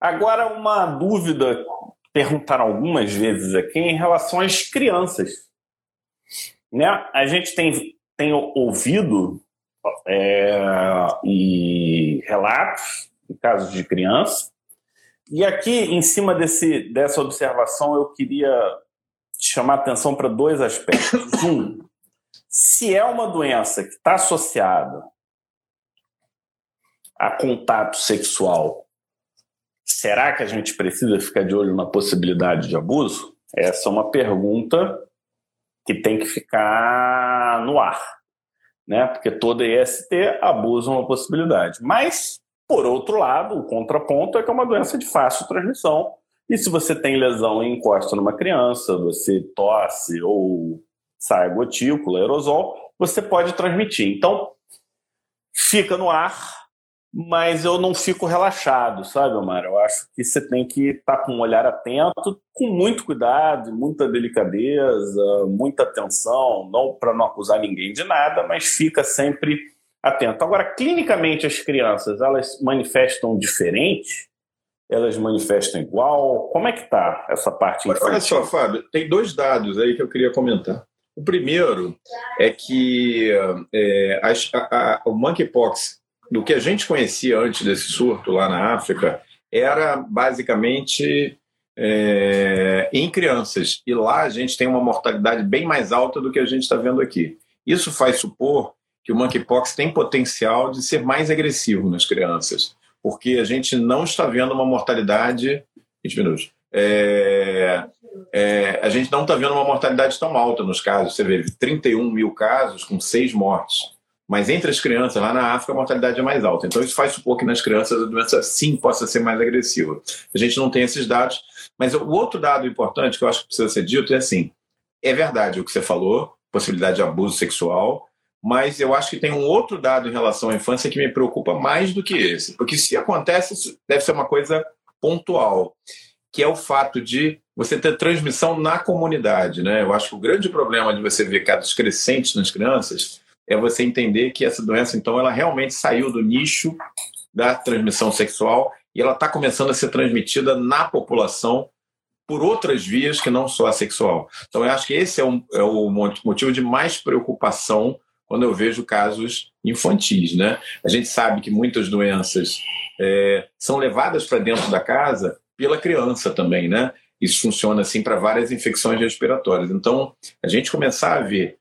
Agora, uma dúvida, perguntaram algumas vezes aqui, em relação às crianças. Né? A gente tem, tem ouvido é, e relatos em casos de criança. E aqui, em cima desse, dessa observação, eu queria chamar atenção para dois aspectos. *coughs* Um, se é uma doença que está associada a contato sexual, será que a gente precisa ficar de olho na possibilidade de abuso? Essa é uma pergunta que tem que ficar no ar, né? Porque toda EST abusa uma possibilidade. Mas, por outro lado, o contraponto é que é uma doença de fácil transmissão E se você tem lesão e encosta numa criança, você tosse ou sai gotícula, aerosol, você pode transmitir. Então, fica no ar, mas eu não fico relaxado, sabe, Omar? Eu acho que você tem que estar tá com um olhar atento, com muito cuidado, muita delicadeza, muita atenção, não para não acusar ninguém de nada, mas fica sempre atento. Agora, clinicamente, as crianças, elas manifestam diferente? Elas manifestam igual? Como é que está essa parte infantil? Olha só, Fábio, tem dois dados aí que eu queria comentar. O primeiro é que é, a, a, o monkeypox do que a gente conhecia antes desse surto lá na África era basicamente é, em crianças. E lá a gente tem uma mortalidade bem mais alta do que a gente está vendo aqui. Isso faz supor que o monkeypox tem potencial de ser mais agressivo nas crianças, porque a gente não está vendo uma mortalidade. 20 minutos. É, é, a gente não está vendo uma mortalidade tão alta nos casos. Você vê 31 mil casos com seis mortes. Mas entre as crianças, lá na África, a mortalidade é mais alta. Então, isso faz supor que nas crianças a doença sim possa ser mais agressiva. A gente não tem esses dados. Mas o outro dado importante que eu acho que precisa ser dito é assim: é verdade o que você falou, possibilidade de abuso sexual, mas eu acho que tem um outro dado em relação à infância que me preocupa mais do que esse. Porque se acontece, deve ser uma coisa pontual, que é o fato de você ter transmissão na comunidade. Né? Eu acho que o grande problema de você ver casos crescentes nas crianças é você entender que essa doença, então, ela realmente saiu do nicho da transmissão sexual e ela está começando a ser transmitida na população por outras vias que não só a sexual. Então, eu acho que esse é, um, é o motivo de mais preocupação quando eu vejo casos infantis. Né? A gente sabe que muitas doenças é, são levadas para dentro da casa pela criança também, né? Isso funciona assim para várias infecções respiratórias. Então, a gente começar a ver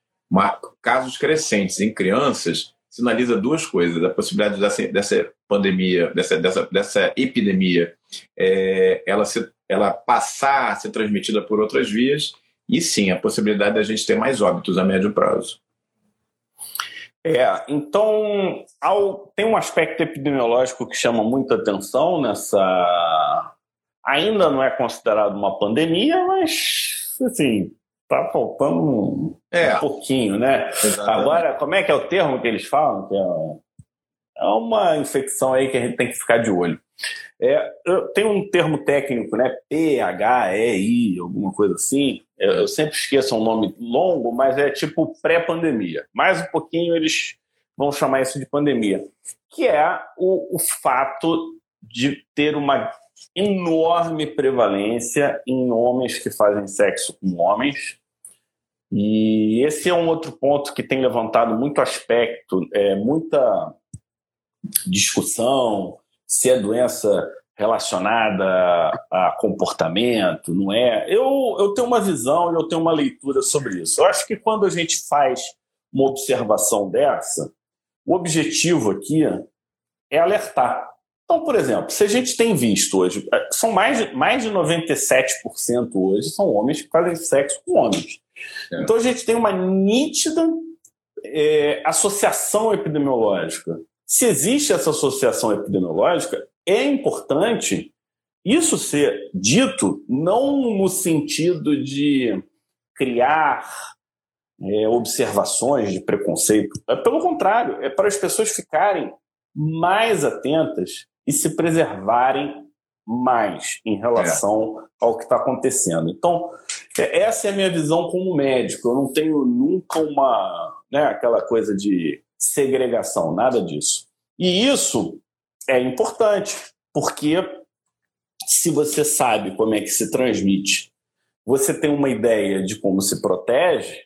casos crescentes em crianças sinaliza duas coisas: a possibilidade dessa, dessa pandemia, dessa, dessa, dessa epidemia, é, ela, se, ela passar a ser transmitida por outras vias, e sim, a possibilidade da gente ter mais óbitos a médio prazo. É, então ao, tem um aspecto epidemiológico que chama muita atenção nessa. Ainda não é considerado uma pandemia, mas assim, tá faltando um, é. um pouquinho, né? Exatamente. Agora, como é que é o termo que eles falam? Que é, é uma infecção aí que a gente tem que ficar de olho. É, tem um termo técnico, né? PHEI, alguma coisa assim. Eu, eu sempre esqueço um nome longo, mas é tipo pré-pandemia. Mais um pouquinho eles vão chamar isso de pandemia, que é o, o fato de ter uma enorme prevalência em homens que fazem sexo com homens. E esse é um outro ponto que tem levantado muito aspecto, é, muita discussão se é doença relacionada a comportamento, não é? Eu, eu tenho uma visão e eu tenho uma leitura sobre isso. Eu acho que quando a gente faz uma observação dessa, o objetivo aqui é alertar. Então, por exemplo, se a gente tem visto hoje, é, são mais mais de 97% hoje são homens que fazem sexo com homens. É. Então a gente tem uma nítida é, associação epidemiológica. Se existe essa associação epidemiológica, é importante isso ser dito não no sentido de criar é, observações de preconceito. É, pelo contrário, é para as pessoas ficarem mais atentas e se preservarem mais em relação é. ao que está acontecendo. Então, essa é a minha visão como médico. Eu não tenho nunca uma, né, aquela coisa de segregação, nada disso. E isso é importante, porque se você sabe como é que se transmite, você tem uma ideia de como se protege,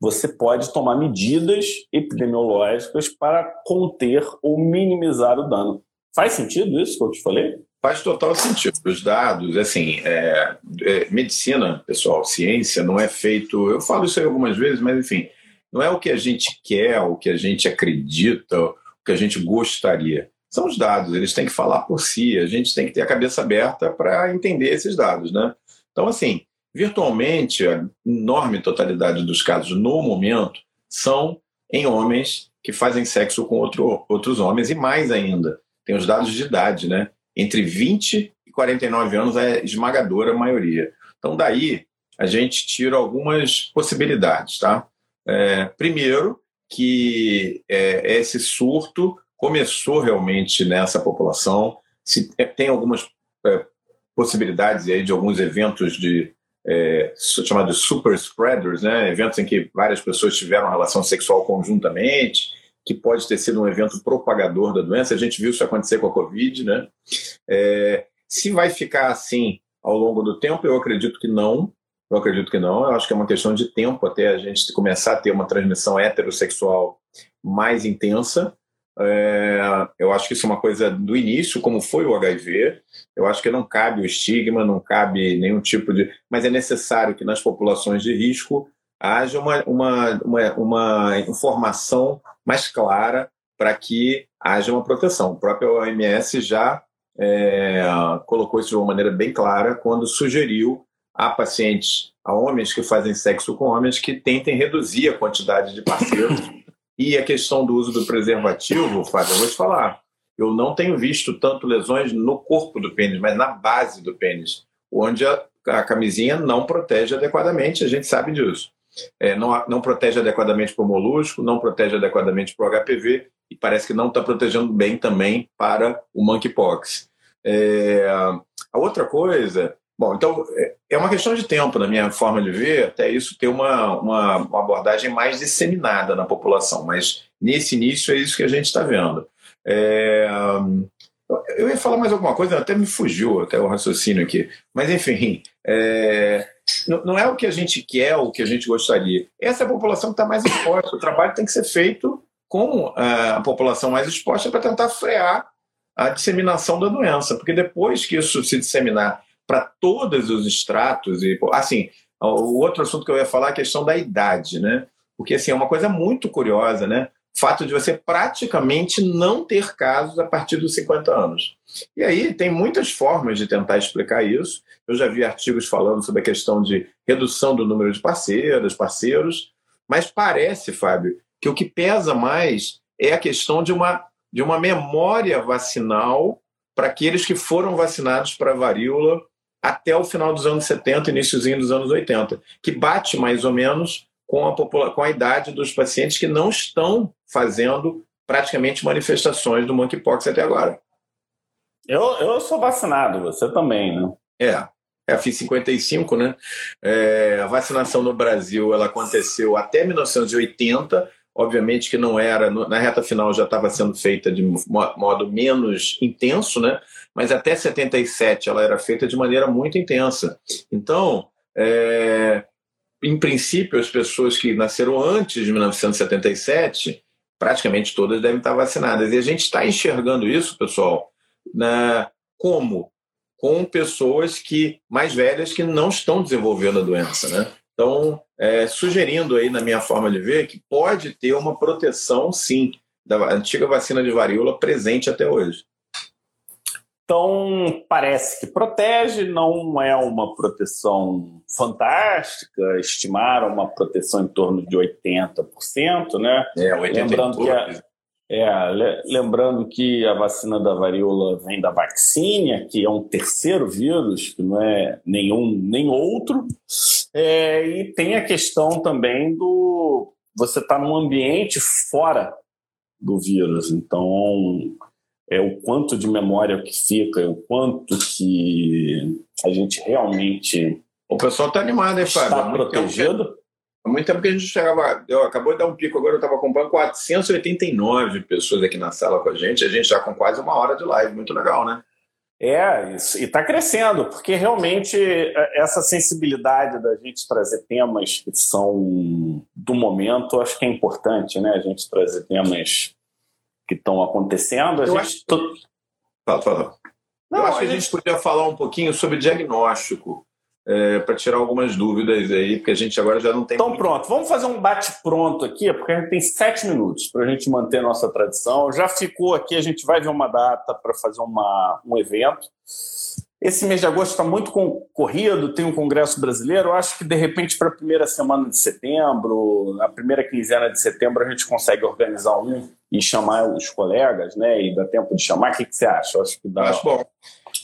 você pode tomar medidas epidemiológicas para conter ou minimizar o dano. Faz sentido isso que eu te falei? Faz total sentido. Os dados, assim, é, é, medicina, pessoal, ciência não é feito. Eu falo isso aí algumas vezes, mas enfim, não é o que a gente quer, o que a gente acredita, o que a gente gostaria. São os dados, eles têm que falar por si, a gente tem que ter a cabeça aberta para entender esses dados, né? Então, assim, virtualmente, a enorme totalidade dos casos no momento são em homens que fazem sexo com outro, outros homens, e mais ainda, tem os dados de idade, né? Entre 20 e 49 anos é esmagadora maioria. Então, daí, a gente tira algumas possibilidades, tá? É, primeiro, que é, esse surto começou realmente nessa população, se, é, tem algumas é, possibilidades aí de alguns eventos de é, chamados super spreaders, né? eventos em que várias pessoas tiveram relação sexual conjuntamente, que pode ter sido um evento propagador da doença. A gente viu isso acontecer com a Covid, né? É, se vai ficar assim ao longo do tempo, eu acredito que não. Eu acredito que não. Eu acho que é uma questão de tempo até a gente começar a ter uma transmissão heterossexual mais intensa. É, eu acho que isso é uma coisa do início, como foi o HIV. Eu acho que não cabe o estigma, não cabe nenhum tipo de. Mas é necessário que nas populações de risco haja uma, uma, uma, uma informação mais clara para que haja uma proteção. O próprio OMS já é, colocou isso de uma maneira bem clara quando sugeriu a pacientes, a homens que fazem sexo com homens, que tentem reduzir a quantidade de parceiros. *laughs* e a questão do uso do preservativo, Fábio, eu vou te falar, eu não tenho visto tanto lesões no corpo do pênis, mas na base do pênis, onde a, a camisinha não protege adequadamente, a gente sabe disso. É, não, não protege adequadamente para o molusco, não protege adequadamente para o HPV e parece que não está protegendo bem também para o monkeypox. É, a outra coisa Bom, então é, é uma questão de tempo, na minha forma de ver, até isso ter uma, uma, uma, abordagem mais disseminada na população, mas nesse início é isso que a gente está vendo. É, eu ia falar mais alguma coisa, até me fugiu até o raciocínio aqui, mas enfim, é, não é o que a gente quer, o que a gente gostaria. Essa é a população que está mais exposta. O trabalho tem que ser feito com a população mais exposta para tentar frear a disseminação da doença, porque depois que isso se disseminar para todos os estratos. E, assim, o outro assunto que eu ia falar é a questão da idade, né? Porque assim, é uma coisa muito curiosa, né? O fato de você praticamente não ter casos a partir dos 50 anos. E aí tem muitas formas de tentar explicar isso. Eu já vi artigos falando sobre a questão de redução do número de parceiras, parceiros, mas parece, Fábio, que o que pesa mais é a questão de uma, de uma memória vacinal para aqueles que foram vacinados para a varíola até o final dos anos 70, iníciozinho dos anos 80, que bate mais ou menos com a, com a idade dos pacientes que não estão fazendo praticamente manifestações do monkeypox até agora. Eu, eu sou vacinado, você também, né? É, é a fiz 55, né? É, a vacinação no Brasil ela aconteceu até 1980, obviamente que não era, na reta final já estava sendo feita de modo menos intenso, né? mas até 77 ela era feita de maneira muito intensa. Então, é, em princípio, as pessoas que nasceram antes de 1977, praticamente todas devem estar vacinadas. E a gente está enxergando isso, pessoal, na, como? Com pessoas que mais velhas que não estão desenvolvendo a doença, né? Então, é, sugerindo aí, na minha forma de ver, que pode ter uma proteção, sim, da antiga vacina de varíola presente até hoje. Então, parece que protege, não é uma proteção fantástica, estimaram uma proteção em torno de 80%, né? É, 80%. Lembrando que a, é, lembrando que a vacina da varíola vem da vacina, que é um terceiro vírus, que não é nenhum nem outro. É, e tem a questão também do você estar tá num ambiente fora do vírus. Então, é o quanto de memória que fica, o quanto que a gente realmente. O pessoal está animado, hein, Fábio? Está protegido. Muito tempo que a gente chegava. Eu, acabou de dar um pico agora, eu estava acompanhando 489 pessoas aqui na sala com a gente. A gente já com quase uma hora de live. Muito legal, né? É, isso, e está crescendo, porque realmente é, essa sensibilidade da gente trazer temas que são do momento, acho que é importante, né? A gente trazer temas que estão acontecendo. A eu gente... acho... Fala, fala. Não, eu acho que a gente podia falar um pouquinho sobre diagnóstico. É, para tirar algumas dúvidas aí, porque a gente agora já não tem. Então, pronto, vamos fazer um bate-pronto aqui, porque a gente tem sete minutos para a gente manter nossa tradição. Já ficou aqui, a gente vai ver uma data para fazer uma, um evento. Esse mês de agosto está muito corrido, tem um congresso brasileiro. Eu acho que, de repente, para a primeira semana de setembro, na primeira quinzena de setembro, a gente consegue organizar um e chamar os colegas, né? E dá tempo de chamar. O que, que você acha? Eu acho que dá. Acho bom.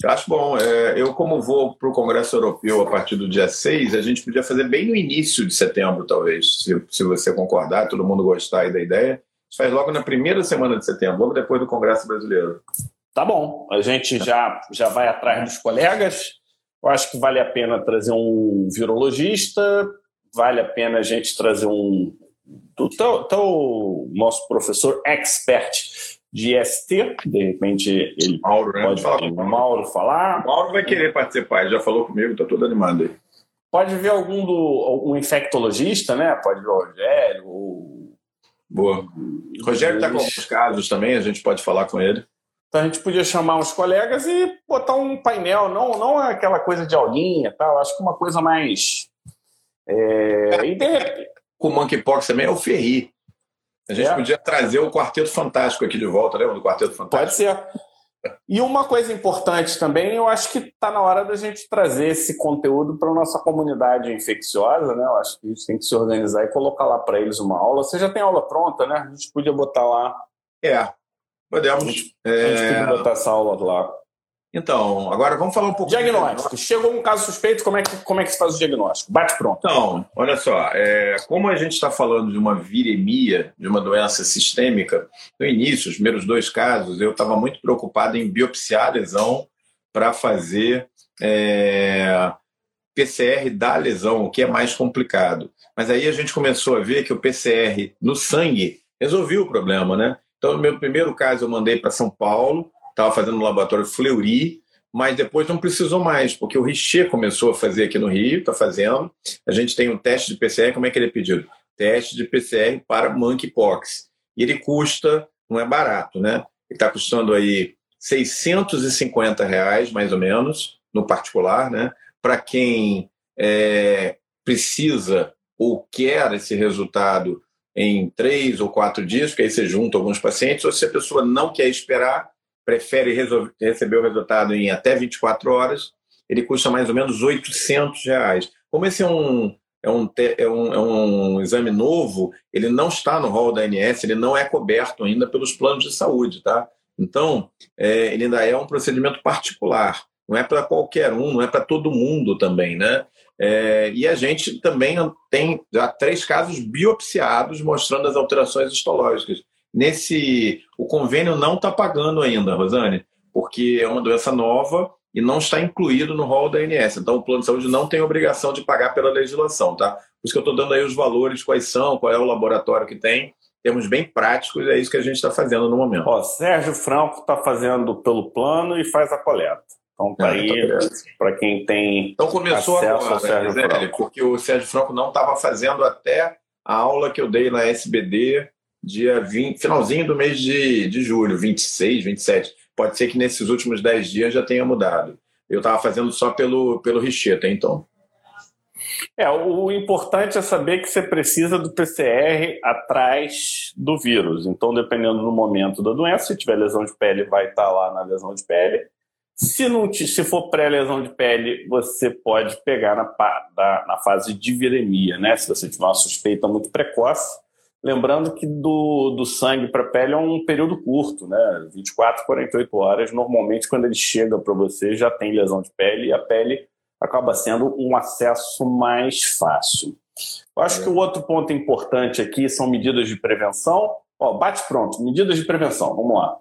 Acho bom. É, eu, como vou para o Congresso Europeu a partir do dia 6, a gente podia fazer bem no início de setembro, talvez, se, se você concordar, todo mundo gostar da ideia. Faz logo na primeira semana de setembro, logo depois do Congresso Brasileiro. Tá bom. A gente já, já vai atrás dos colegas. Eu acho que vale a pena trazer um virologista, vale a pena a gente trazer um. O teu, teu nosso professor expert de ST, de repente ele Mauro, né? pode falar o Mauro falar. O Mauro vai querer participar, ele já falou comigo, está todo animado aí. Pode ver algum do algum infectologista, né? Pode ver o Rogério. O... Boa. O Rogério está com alguns casos também, a gente pode falar com ele. Então a gente podia chamar uns colegas e botar um painel, não, não aquela coisa de aulinha, tal. Acho que uma coisa mais. É... E de... Com o Monkeypox também é o Ferri. A gente é. podia trazer o Quarteto Fantástico aqui de volta, lembra do Quarteto Fantástico? Pode ser. E uma coisa importante também, eu acho que está na hora da gente trazer esse conteúdo para a nossa comunidade infecciosa, né? Eu acho que a gente tem que se organizar e colocar lá para eles uma aula. Você já tem aula pronta, né? A gente podia botar lá. É, podemos. A gente, é... a gente podia botar essa aula lá. Então, agora vamos falar um pouco. Diagnóstico. Chegou um caso suspeito, como é que, como é que se faz o diagnóstico? Bate pronto. Então, olha só, é, como a gente está falando de uma viremia, de uma doença sistêmica, no início, os primeiros dois casos, eu estava muito preocupado em biopsiar a lesão para fazer é, PCR da lesão, o que é mais complicado. Mas aí a gente começou a ver que o PCR no sangue resolvia o problema, né? Então, no meu primeiro caso, eu mandei para São Paulo estava fazendo no laboratório Fleury, mas depois não precisou mais, porque o Richer começou a fazer aqui no Rio, está fazendo. A gente tem um teste de PCR, como é que ele é pedido? Teste de PCR para monkeypox. E ele custa, não é barato, né? Ele está custando aí 650 reais, mais ou menos, no particular, né? Para quem é, precisa ou quer esse resultado em três ou quatro dias, porque aí você junta alguns pacientes, ou se a pessoa não quer esperar, prefere resolver, receber o resultado em até 24 horas, ele custa mais ou menos 800 reais. Como esse é um, é um, é um, é um exame novo, ele não está no rol da ANS, ele não é coberto ainda pelos planos de saúde, tá? Então, é, ele ainda é um procedimento particular, não é para qualquer um, não é para todo mundo também, né? É, e a gente também tem já três casos biopsiados mostrando as alterações histológicas nesse. O convênio não está pagando ainda, Rosane, porque é uma doença nova e não está incluído no rol da ANS. Então, o plano de saúde não tem obrigação de pagar pela legislação, tá? Por isso que eu estou dando aí os valores, quais são, qual é o laboratório que tem. Temos bem práticos, é isso que a gente está fazendo no momento. Ó, Sérgio Franco está fazendo pelo plano e faz a coleta. Então tá é, aí tá para quem tem então começou agora, Sérgio né, Franco. Porque o Sérgio Franco não estava fazendo até a aula que eu dei na SBD dia 20, finalzinho do mês de, de julho, 26, 27. Pode ser que nesses últimos 10 dias já tenha mudado. Eu estava fazendo só pelo, pelo Richet até então. É, o importante é saber que você precisa do PCR atrás do vírus. Então, dependendo do momento da doença, se tiver lesão de pele, vai estar lá na lesão de pele. Se, não se for pré-lesão de pele, você pode pegar na, na, na fase de viremia, né? Se você tiver uma suspeita muito precoce, Lembrando que do, do sangue para a pele é um período curto, né? 24, 48 horas. Normalmente, quando ele chega para você, já tem lesão de pele e a pele acaba sendo um acesso mais fácil. Eu acho que o outro ponto importante aqui são medidas de prevenção. Ó, bate pronto, medidas de prevenção, vamos lá.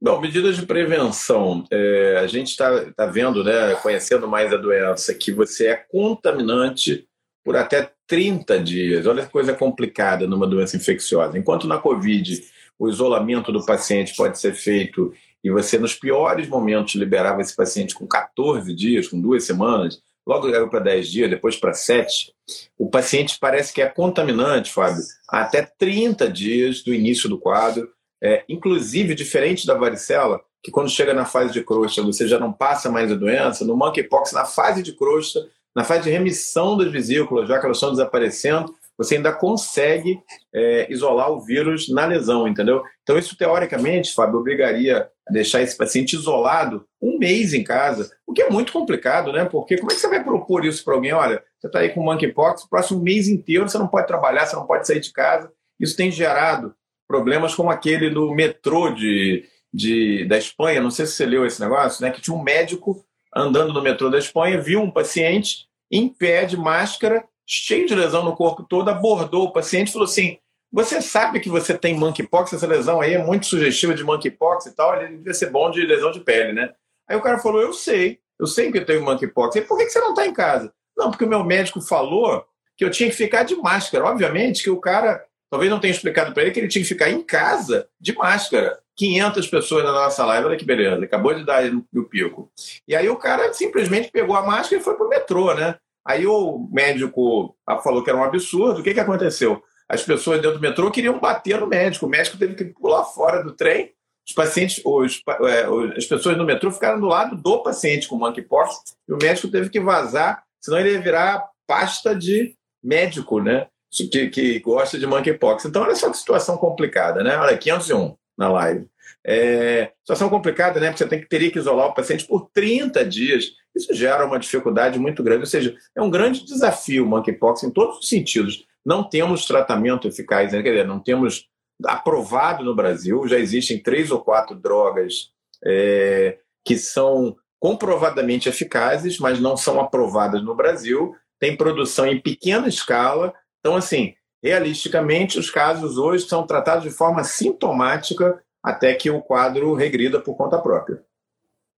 Bom, medidas de prevenção. É, a gente está tá vendo, né, conhecendo mais a doença, que você é contaminante por até 30 dias. Olha que coisa complicada numa doença infecciosa. Enquanto na Covid o isolamento do paciente pode ser feito e você, nos piores momentos, liberava esse paciente com 14 dias, com duas semanas, logo era para 10 dias, depois para 7, o paciente parece que é contaminante, Fábio, até 30 dias do início do quadro, é, inclusive diferente da varicela, que quando chega na fase de crosta você já não passa mais a doença, no monkeypox, na fase de crosta, na fase de remissão das vesículas, já que elas estão desaparecendo, você ainda consegue é, isolar o vírus na lesão, entendeu? Então, isso teoricamente, Fábio, obrigaria a deixar esse paciente isolado um mês em casa, o que é muito complicado, né? Porque como é que você vai propor isso para alguém? Olha, você está aí com monkeypox, o próximo mês inteiro você não pode trabalhar, você não pode sair de casa. Isso tem gerado problemas como aquele do metrô de, de, da Espanha, não sei se você leu esse negócio, né? Que tinha um médico andando no metrô da Espanha, viu um paciente em pé de máscara, cheio de lesão no corpo todo, abordou o paciente e falou assim: Você sabe que você tem monkeypox? Essa lesão aí é muito sugestiva de monkeypox e tal, ele devia ser bom de lesão de pele, né? Aí o cara falou: Eu sei, eu sei que eu tenho monkeypox. E por que você não está em casa? Não, porque o meu médico falou que eu tinha que ficar de máscara. Obviamente que o cara talvez não tenha explicado para ele que ele tinha que ficar em casa de máscara. 500 pessoas na nossa live, olha que beleza, acabou de dar o pico. E aí o cara simplesmente pegou a máscara e foi pro metrô, né? Aí o médico falou que era um absurdo. O que, que aconteceu? As pessoas dentro do metrô queriam bater no médico. O médico teve que pular fora do trem. Os pacientes, os, é, as pessoas no metrô ficaram do lado do paciente com monkeypox e o médico teve que vazar, senão ele ia virar pasta de médico, né? Que, que gosta de monkeypox. Então, olha só que situação complicada, né? Olha, 501 na live. É, situação complicada, né? Porque você tem que teria que isolar o paciente por 30 dias. Isso gera uma dificuldade muito grande. Ou seja, é um grande desafio o monkeypox em todos os sentidos. Não temos tratamento eficaz, né? quer dizer, não temos aprovado no Brasil. Já existem três ou quatro drogas é, que são comprovadamente eficazes, mas não são aprovadas no Brasil. Tem produção em pequena escala. Então, assim, realisticamente, os casos hoje são tratados de forma sintomática até que o quadro regrida por conta própria.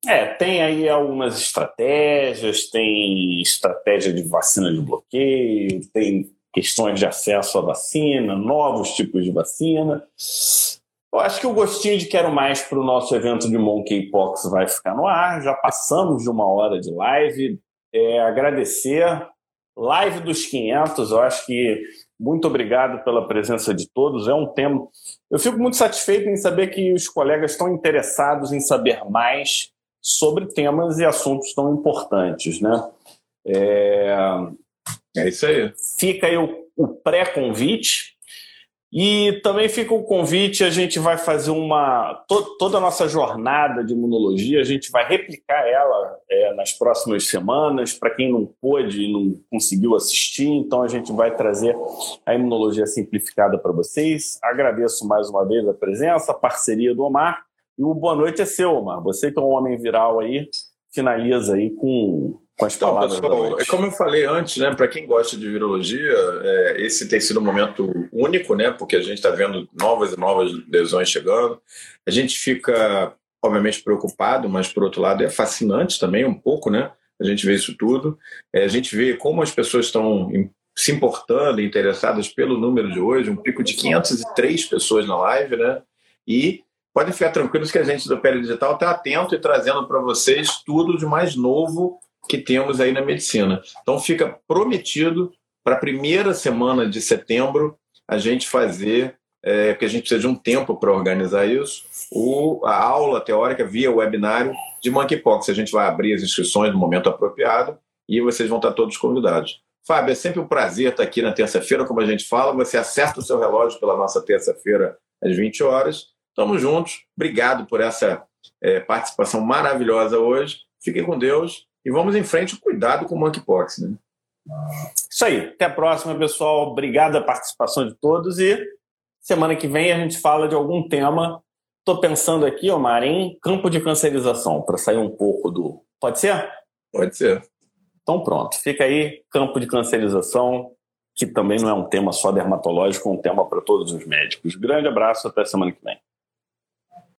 É, tem aí algumas estratégias, tem estratégia de vacina de bloqueio, tem questões de acesso à vacina, novos tipos de vacina. Eu acho que o gostinho de quero mais para o nosso evento de Monkeypox vai ficar no ar. Já passamos de uma hora de live. É, agradecer. Live dos 500, eu acho que muito obrigado pela presença de todos. É um tema. Eu fico muito satisfeito em saber que os colegas estão interessados em saber mais sobre temas e assuntos tão importantes, né? É, é isso aí. Fica aí o, o pré-convite e também fica o convite, a gente vai fazer uma. To, toda a nossa jornada de imunologia, a gente vai replicar ela é, nas próximas semanas, para quem não pôde e não conseguiu assistir, então a gente vai trazer a imunologia simplificada para vocês. Agradeço mais uma vez a presença, a parceria do Omar. E o boa noite é seu, Omar. Você que é um homem viral aí, finaliza aí com com as então, palavras pessoal, como eu falei antes, né, para quem gosta de virologia, é, esse tem sido um momento único, né, porque a gente está vendo novas e novas lesões chegando. A gente fica, obviamente, preocupado, mas por outro lado é fascinante também um pouco, né? A gente vê isso tudo. É, a gente vê como as pessoas estão se importando, interessadas pelo número de hoje, um pico de 503 pessoas na live, né? E podem ficar tranquilos que a gente do Pele Digital está atento e trazendo para vocês tudo de mais novo que temos aí na medicina. Então fica prometido para a primeira semana de setembro a gente fazer, é, porque a gente precisa de um tempo para organizar isso, o, a aula teórica via webinário de Monkeypox. A gente vai abrir as inscrições no momento apropriado e vocês vão estar todos convidados. Fábio, é sempre um prazer estar aqui na terça-feira, como a gente fala. Você acerta o seu relógio pela nossa terça-feira às 20 horas. Estamos juntos. Obrigado por essa é, participação maravilhosa hoje. Fiquem com Deus e vamos em frente, cuidado com o monkeypox, né? Isso aí. Até a próxima, pessoal. Obrigado pela participação de todos e semana que vem a gente fala de algum tema. Estou pensando aqui, Omar, em campo de cancerização, para sair um pouco do. Pode ser? Pode ser. Então pronto. Fica aí, campo de cancerização, que também não é um tema só dermatológico, é um tema para todos os médicos. Grande abraço, até semana que vem.